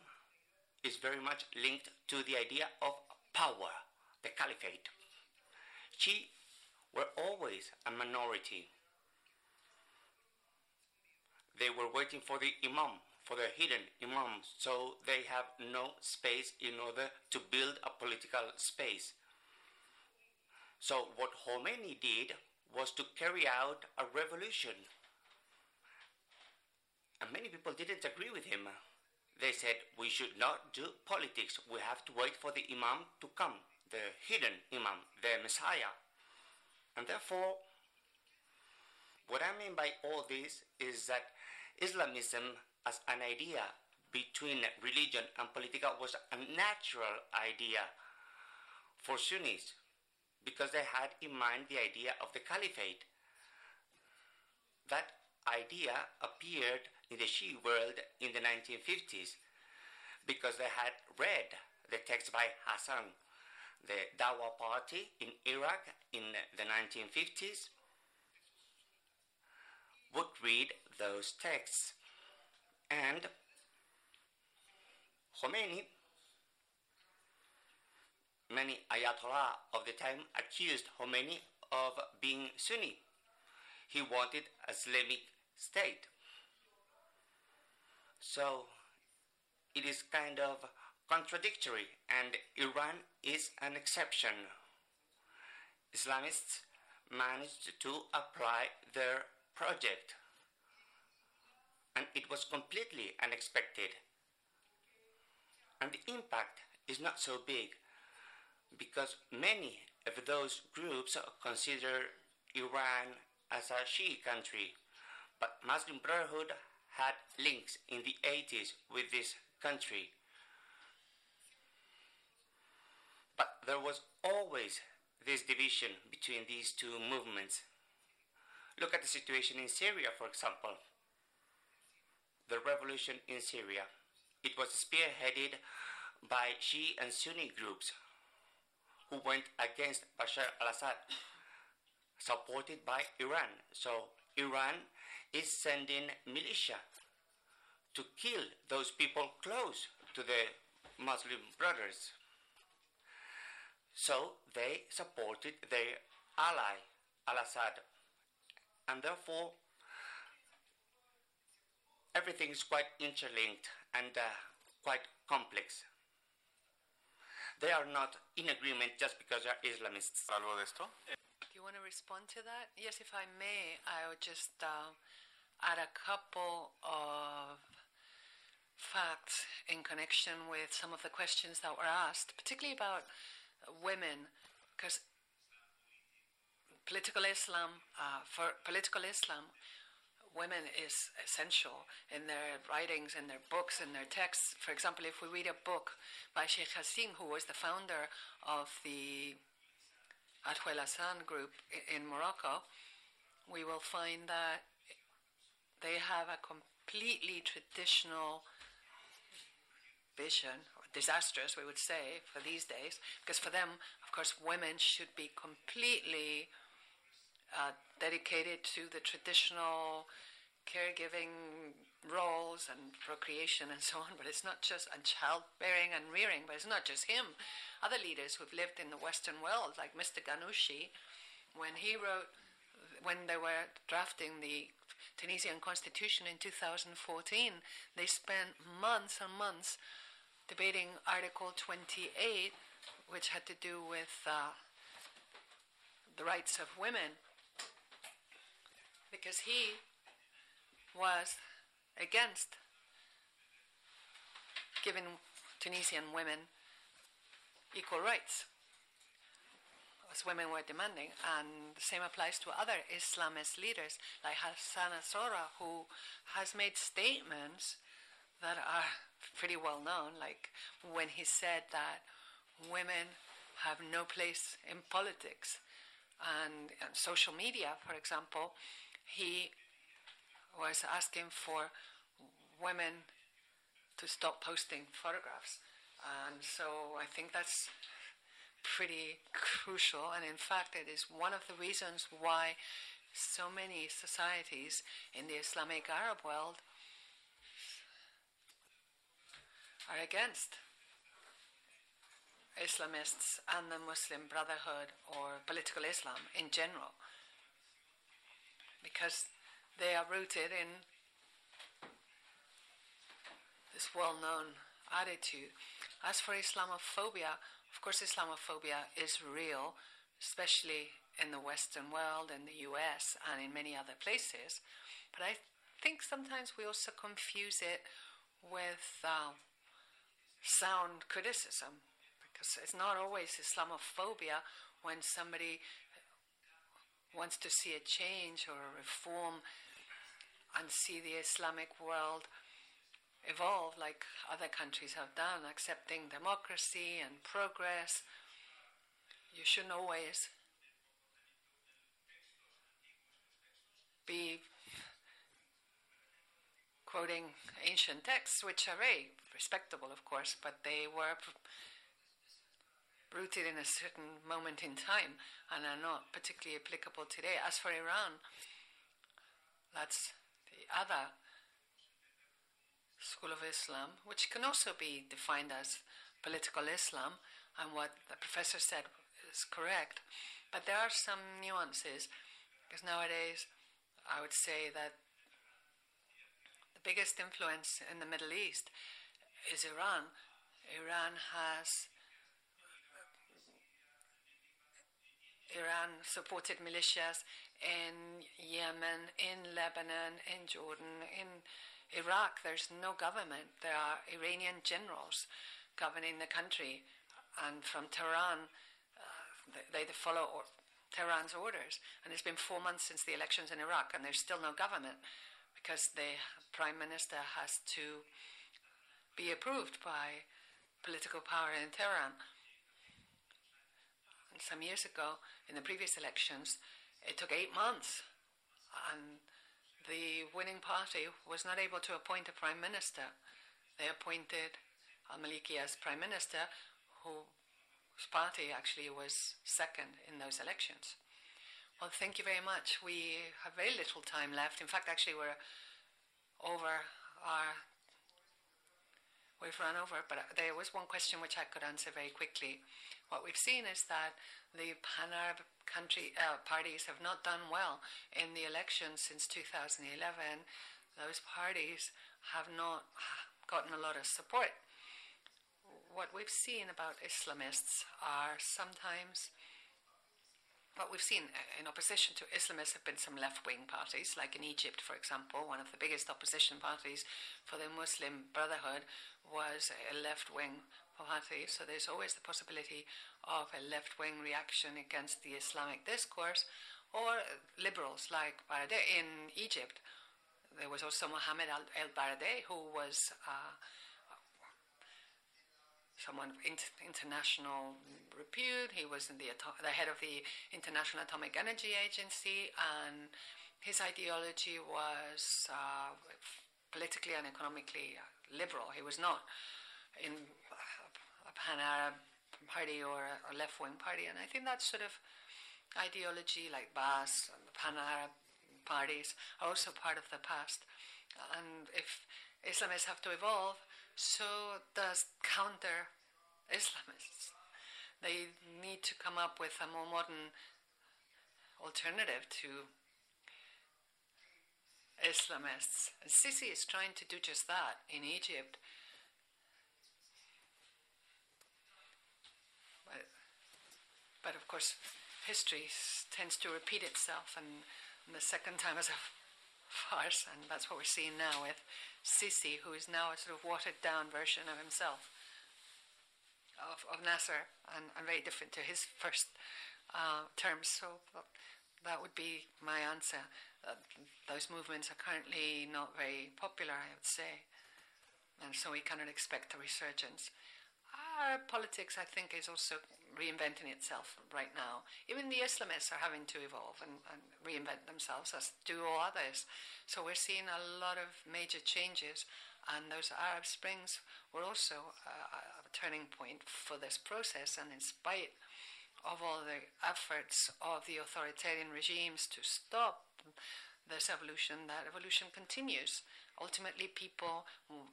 Speaker 5: is very much linked to the idea of power, the caliphate. Shia were always a minority. They were waiting for the Imam, for the hidden Imam, so they have no space in order to build a political space. So, what Khomeini did was to carry out a revolution. And many people didn't agree with him. They said, We should not do politics. We have to wait for the Imam to come, the hidden Imam, the Messiah. And therefore, what I mean by all this is that Islamism as an idea between religion and political was a natural idea for Sunnis because they had in mind the idea of the caliphate. That idea appeared in the Shia world in the 1950s because they had read the text by Hassan, the Dawa party in Iraq in the 1950s, would read those texts. And Khomeini, many Ayatollah of the time accused Khomeini of being Sunni. He wanted a Islamic state. So it is kind of contradictory, and Iran is an exception. Islamists managed to apply their project and it was completely unexpected. And the impact is not so big because many of those groups consider Iran as a Shia country, but Muslim Brotherhood had links in the 80s with this country. But there was always this division between these two movements. Look at the situation in Syria, for example the revolution in Syria. It was spearheaded by Shia and Sunni groups who went against Bashar al Assad, supported by Iran. So, Iran is sending militia to kill those people close to the Muslim brothers. So they supported their ally, al Assad. And therefore, everything is quite interlinked and uh, quite complex. They are not in agreement just because they are Islamists.
Speaker 2: ¿Algo de esto?
Speaker 3: You want to respond to that? Yes, if I may, I would just uh, add a couple of facts in connection with some of the questions that were asked, particularly about women, because political Islam, uh, for political Islam, women is essential in their writings, in their books, in their texts. For example, if we read a book by Sheikh Yassine, who was the founder of the Adl wal Ihsan group in Morocco, we will find that they have a completely traditional vision, or disastrous, we would say, for these days, because for them, of course, women should be completely uh, dedicated to the traditional caregiving roles and procreation and so on, but it's not just and childbearing and rearing, but it's not just him. Other leaders who've lived in the Western world, like Mr. Ghannouchi, when he wrote, when they were drafting the Tunisian constitution in 2014, they spent months and months debating Article 28, which had to do with uh, the rights of women, because he was against giving Tunisian women equal rights, as women were demanding. And the same applies to other Islamist leaders, like Hassan Nasrallah, who has made statements that are pretty well known, like when he said that women have no place in politics. And, and social media, for example, he was asking for women to stop posting photographs. And so I think that's pretty crucial. And in fact, it is one of the reasons why so many societies in the Islamic Arab world are against Islamists and the Muslim Brotherhood or political Islam in general because they are rooted in this well known attitude. As for Islamophobia, of course, Islamophobia is real, especially in the Western world, in the US, and in many other places. But I think sometimes we also confuse it with uh, sound criticism, because it's not always Islamophobia when somebody wants to see a change or a reform and see the Islamic world evolve like other countries have done, accepting democracy and progress. You shouldn't always be quoting ancient texts, which are very respectable, of course, but they were rooted in a certain moment in time and are not particularly applicable today. As for Iran, that's the other school of Islam, which can also be defined as political Islam, and what the professor said is correct. But there are some nuances, because nowadays I would say that the biggest influence in the Middle East is Iran. Iran has Iran supported militias in Yemen, in Lebanon, in Jordan, in Iraq, there's no government. There are Iranian generals governing the country, and from Tehran, uh, they, they, follow or, Tehran's orders. And it's been four months since the elections in Iraq, and there's still no government because the prime minister has to be approved by political power in Tehran. And some years ago, in the previous elections, it took eight months, and the winning party was not able to appoint a prime minister. They appointed Al Maliki as prime minister, whose party actually was second in those elections. Well, thank you very much. We have very little time left. In fact, actually, we're over our. We've run over, but there was one question which I could answer very quickly. what we've seen is that the pan Arab country uh, parties have not done well in the elections since 2011. Those parties have not gotten a lot of support. What we've seen about Islamists are sometimes what we've seen in opposition to Islamists have been some left wing parties, like in Egypt, for example. One of the biggest opposition parties for the Muslim Brotherhood was a left wing So there's always the possibility of a left wing reaction against the Islamic discourse, or liberals like Baradei in Egypt. There was also Mohammed El Baradei, who was. Uh, someone of inter- international repute. He was the, the head of the International Atomic Energy Agency, and his ideology was uh, politically and economically liberal. He was not in pan Arab party or a, a left wing party, and I think that sort of ideology, like Baath and the pan Arab parties, are also part of the past. And if Islamists have to evolve, so does counter Islamists. They need to come up with a more modern alternative to Islamists. Sisi is trying to do just that in Egypt. But, but of course, history tends to repeat itself, and, and the second time is a farce, and that's what we're seeing now with Sisi, who is now a sort of watered down version of himself, of, of Nasser, and, and very different to his first uh, terms. So that would be my answer. Uh, those movements are currently not very popular, I would say, and so we cannot expect a resurgence. Our politics, I think, is also reinventing itself right now. Even the Islamists are having to evolve and, and, reinvent themselves, as do all others. So we're seeing a lot of major changes, and those Arab Springs were also uh, a turning point for this process. And in spite of all the efforts of the authoritarian regimes to stop this evolution, that evolution continues. Ultimately, people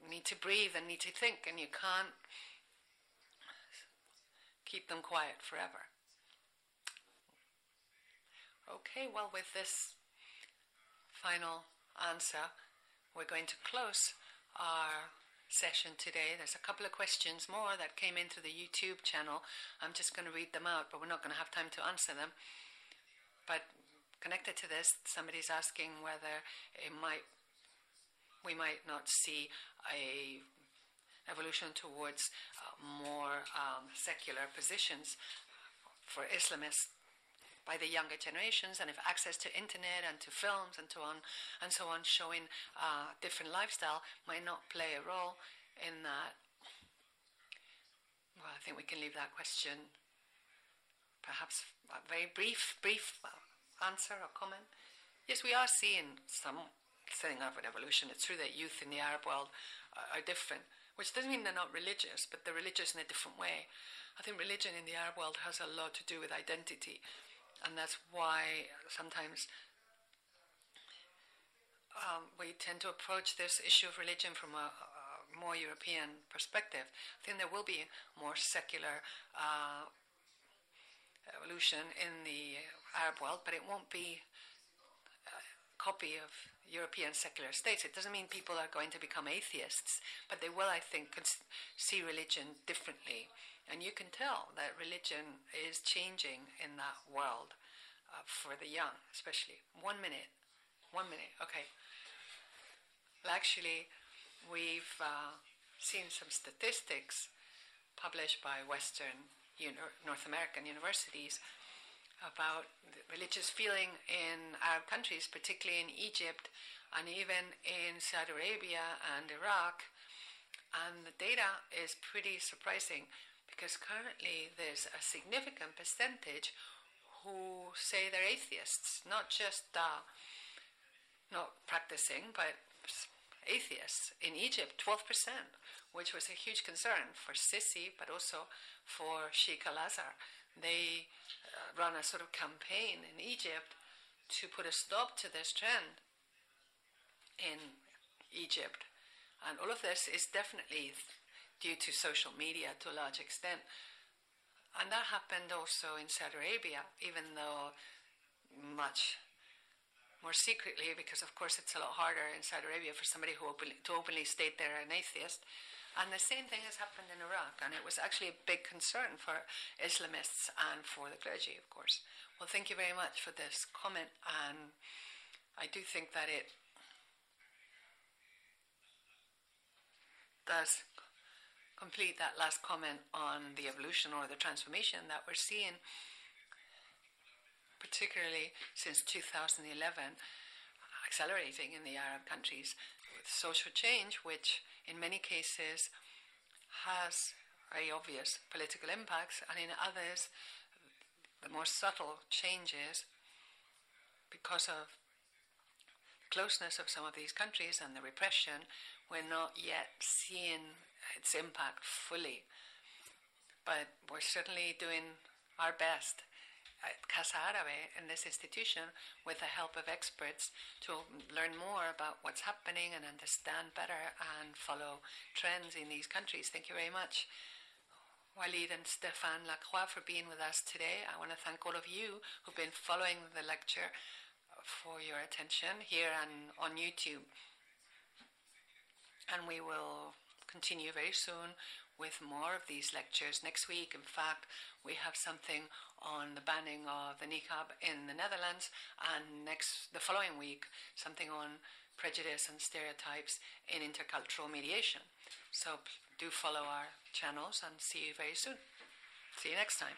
Speaker 3: need to breathe and need to think, and you can't keep them quiet forever. Okay, well, with this final answer, we're going to close our session today. There's a couple of questions more that came into the YouTube channel. I'm just going to read them out, but we're not going to have time to answer them. But connected to this, somebody's asking whether it might we might not see a evolution towards more um, secular positions for Islamists by the younger generations and if access to internet and to films and so on and so on showing uh, different lifestyle might not play a role in that. Well I think we can leave that question. Perhaps a very brief brief answer or comment. Yes we are seeing some setting up an evolution. It's true that youth in the Arab world are different which doesn't mean they're not religious, but they're religious in a different way. I think religion in the Arab world has a lot to do with identity, and that's why sometimes um, we tend to approach this issue of religion from a, a, more European perspective. I think there will be more secular uh, evolution in the Arab world, but it won't be a copy of European secular states. It doesn't mean people are going to become atheists, but they will, I think, see religion differently. And you can tell that religion is changing in that world uh, for the young, especially. One minute. One minute. Okay. Well, actually, we've uh, seen some statistics published by Western North American universities about religious feeling in Arab countries, particularly in Egypt and even in Saudi Arabia and Iraq. And the data is pretty surprising because currently there's a significant percentage who say they're atheists, not just uh, not practicing, but atheists. In Egypt, 12%, which was a huge concern for Sisi, but also for Sheikh Al Azhar. They run a sort of campaign in Egypt to put a stop to this trend in Egypt. And all of this is definitely due to social media to a large extent. And that happened also in Saudi Arabia, even though much more secretly, because of course it's a lot harder in Saudi Arabia for somebody who openly, to openly state they're an atheist. And the same thing has happened in Iraq, and it was actually a big concern for Islamists and for the clergy, of course. Well, thank you very much for this comment, and I do think that it does complete that last comment on the evolution or the transformation that we're seeing particularly since 2011, accelerating in the Arab countries with social change, which in many cases has very obvious political impacts, and in others, the more subtle changes because of the closeness of some of these countries and the repression, we're not yet seeing its impact fully. But we're certainly doing our best Casa Árabe in this institution with the help of experts to learn more about what's happening and understand better and follow trends in these countries. Thank you very much. Waleed and Stéphane Lacroix for being with us today. I want to thank all of you who've been following the lecture for your attention here and on YouTube. And we will continue very soon with more of these lectures next week. In fact, we have something on the banning of the niqab in the Netherlands, and next the following week, something on prejudice and stereotypes in intercultural mediation. So do follow our channels and see you very soon. See you next time.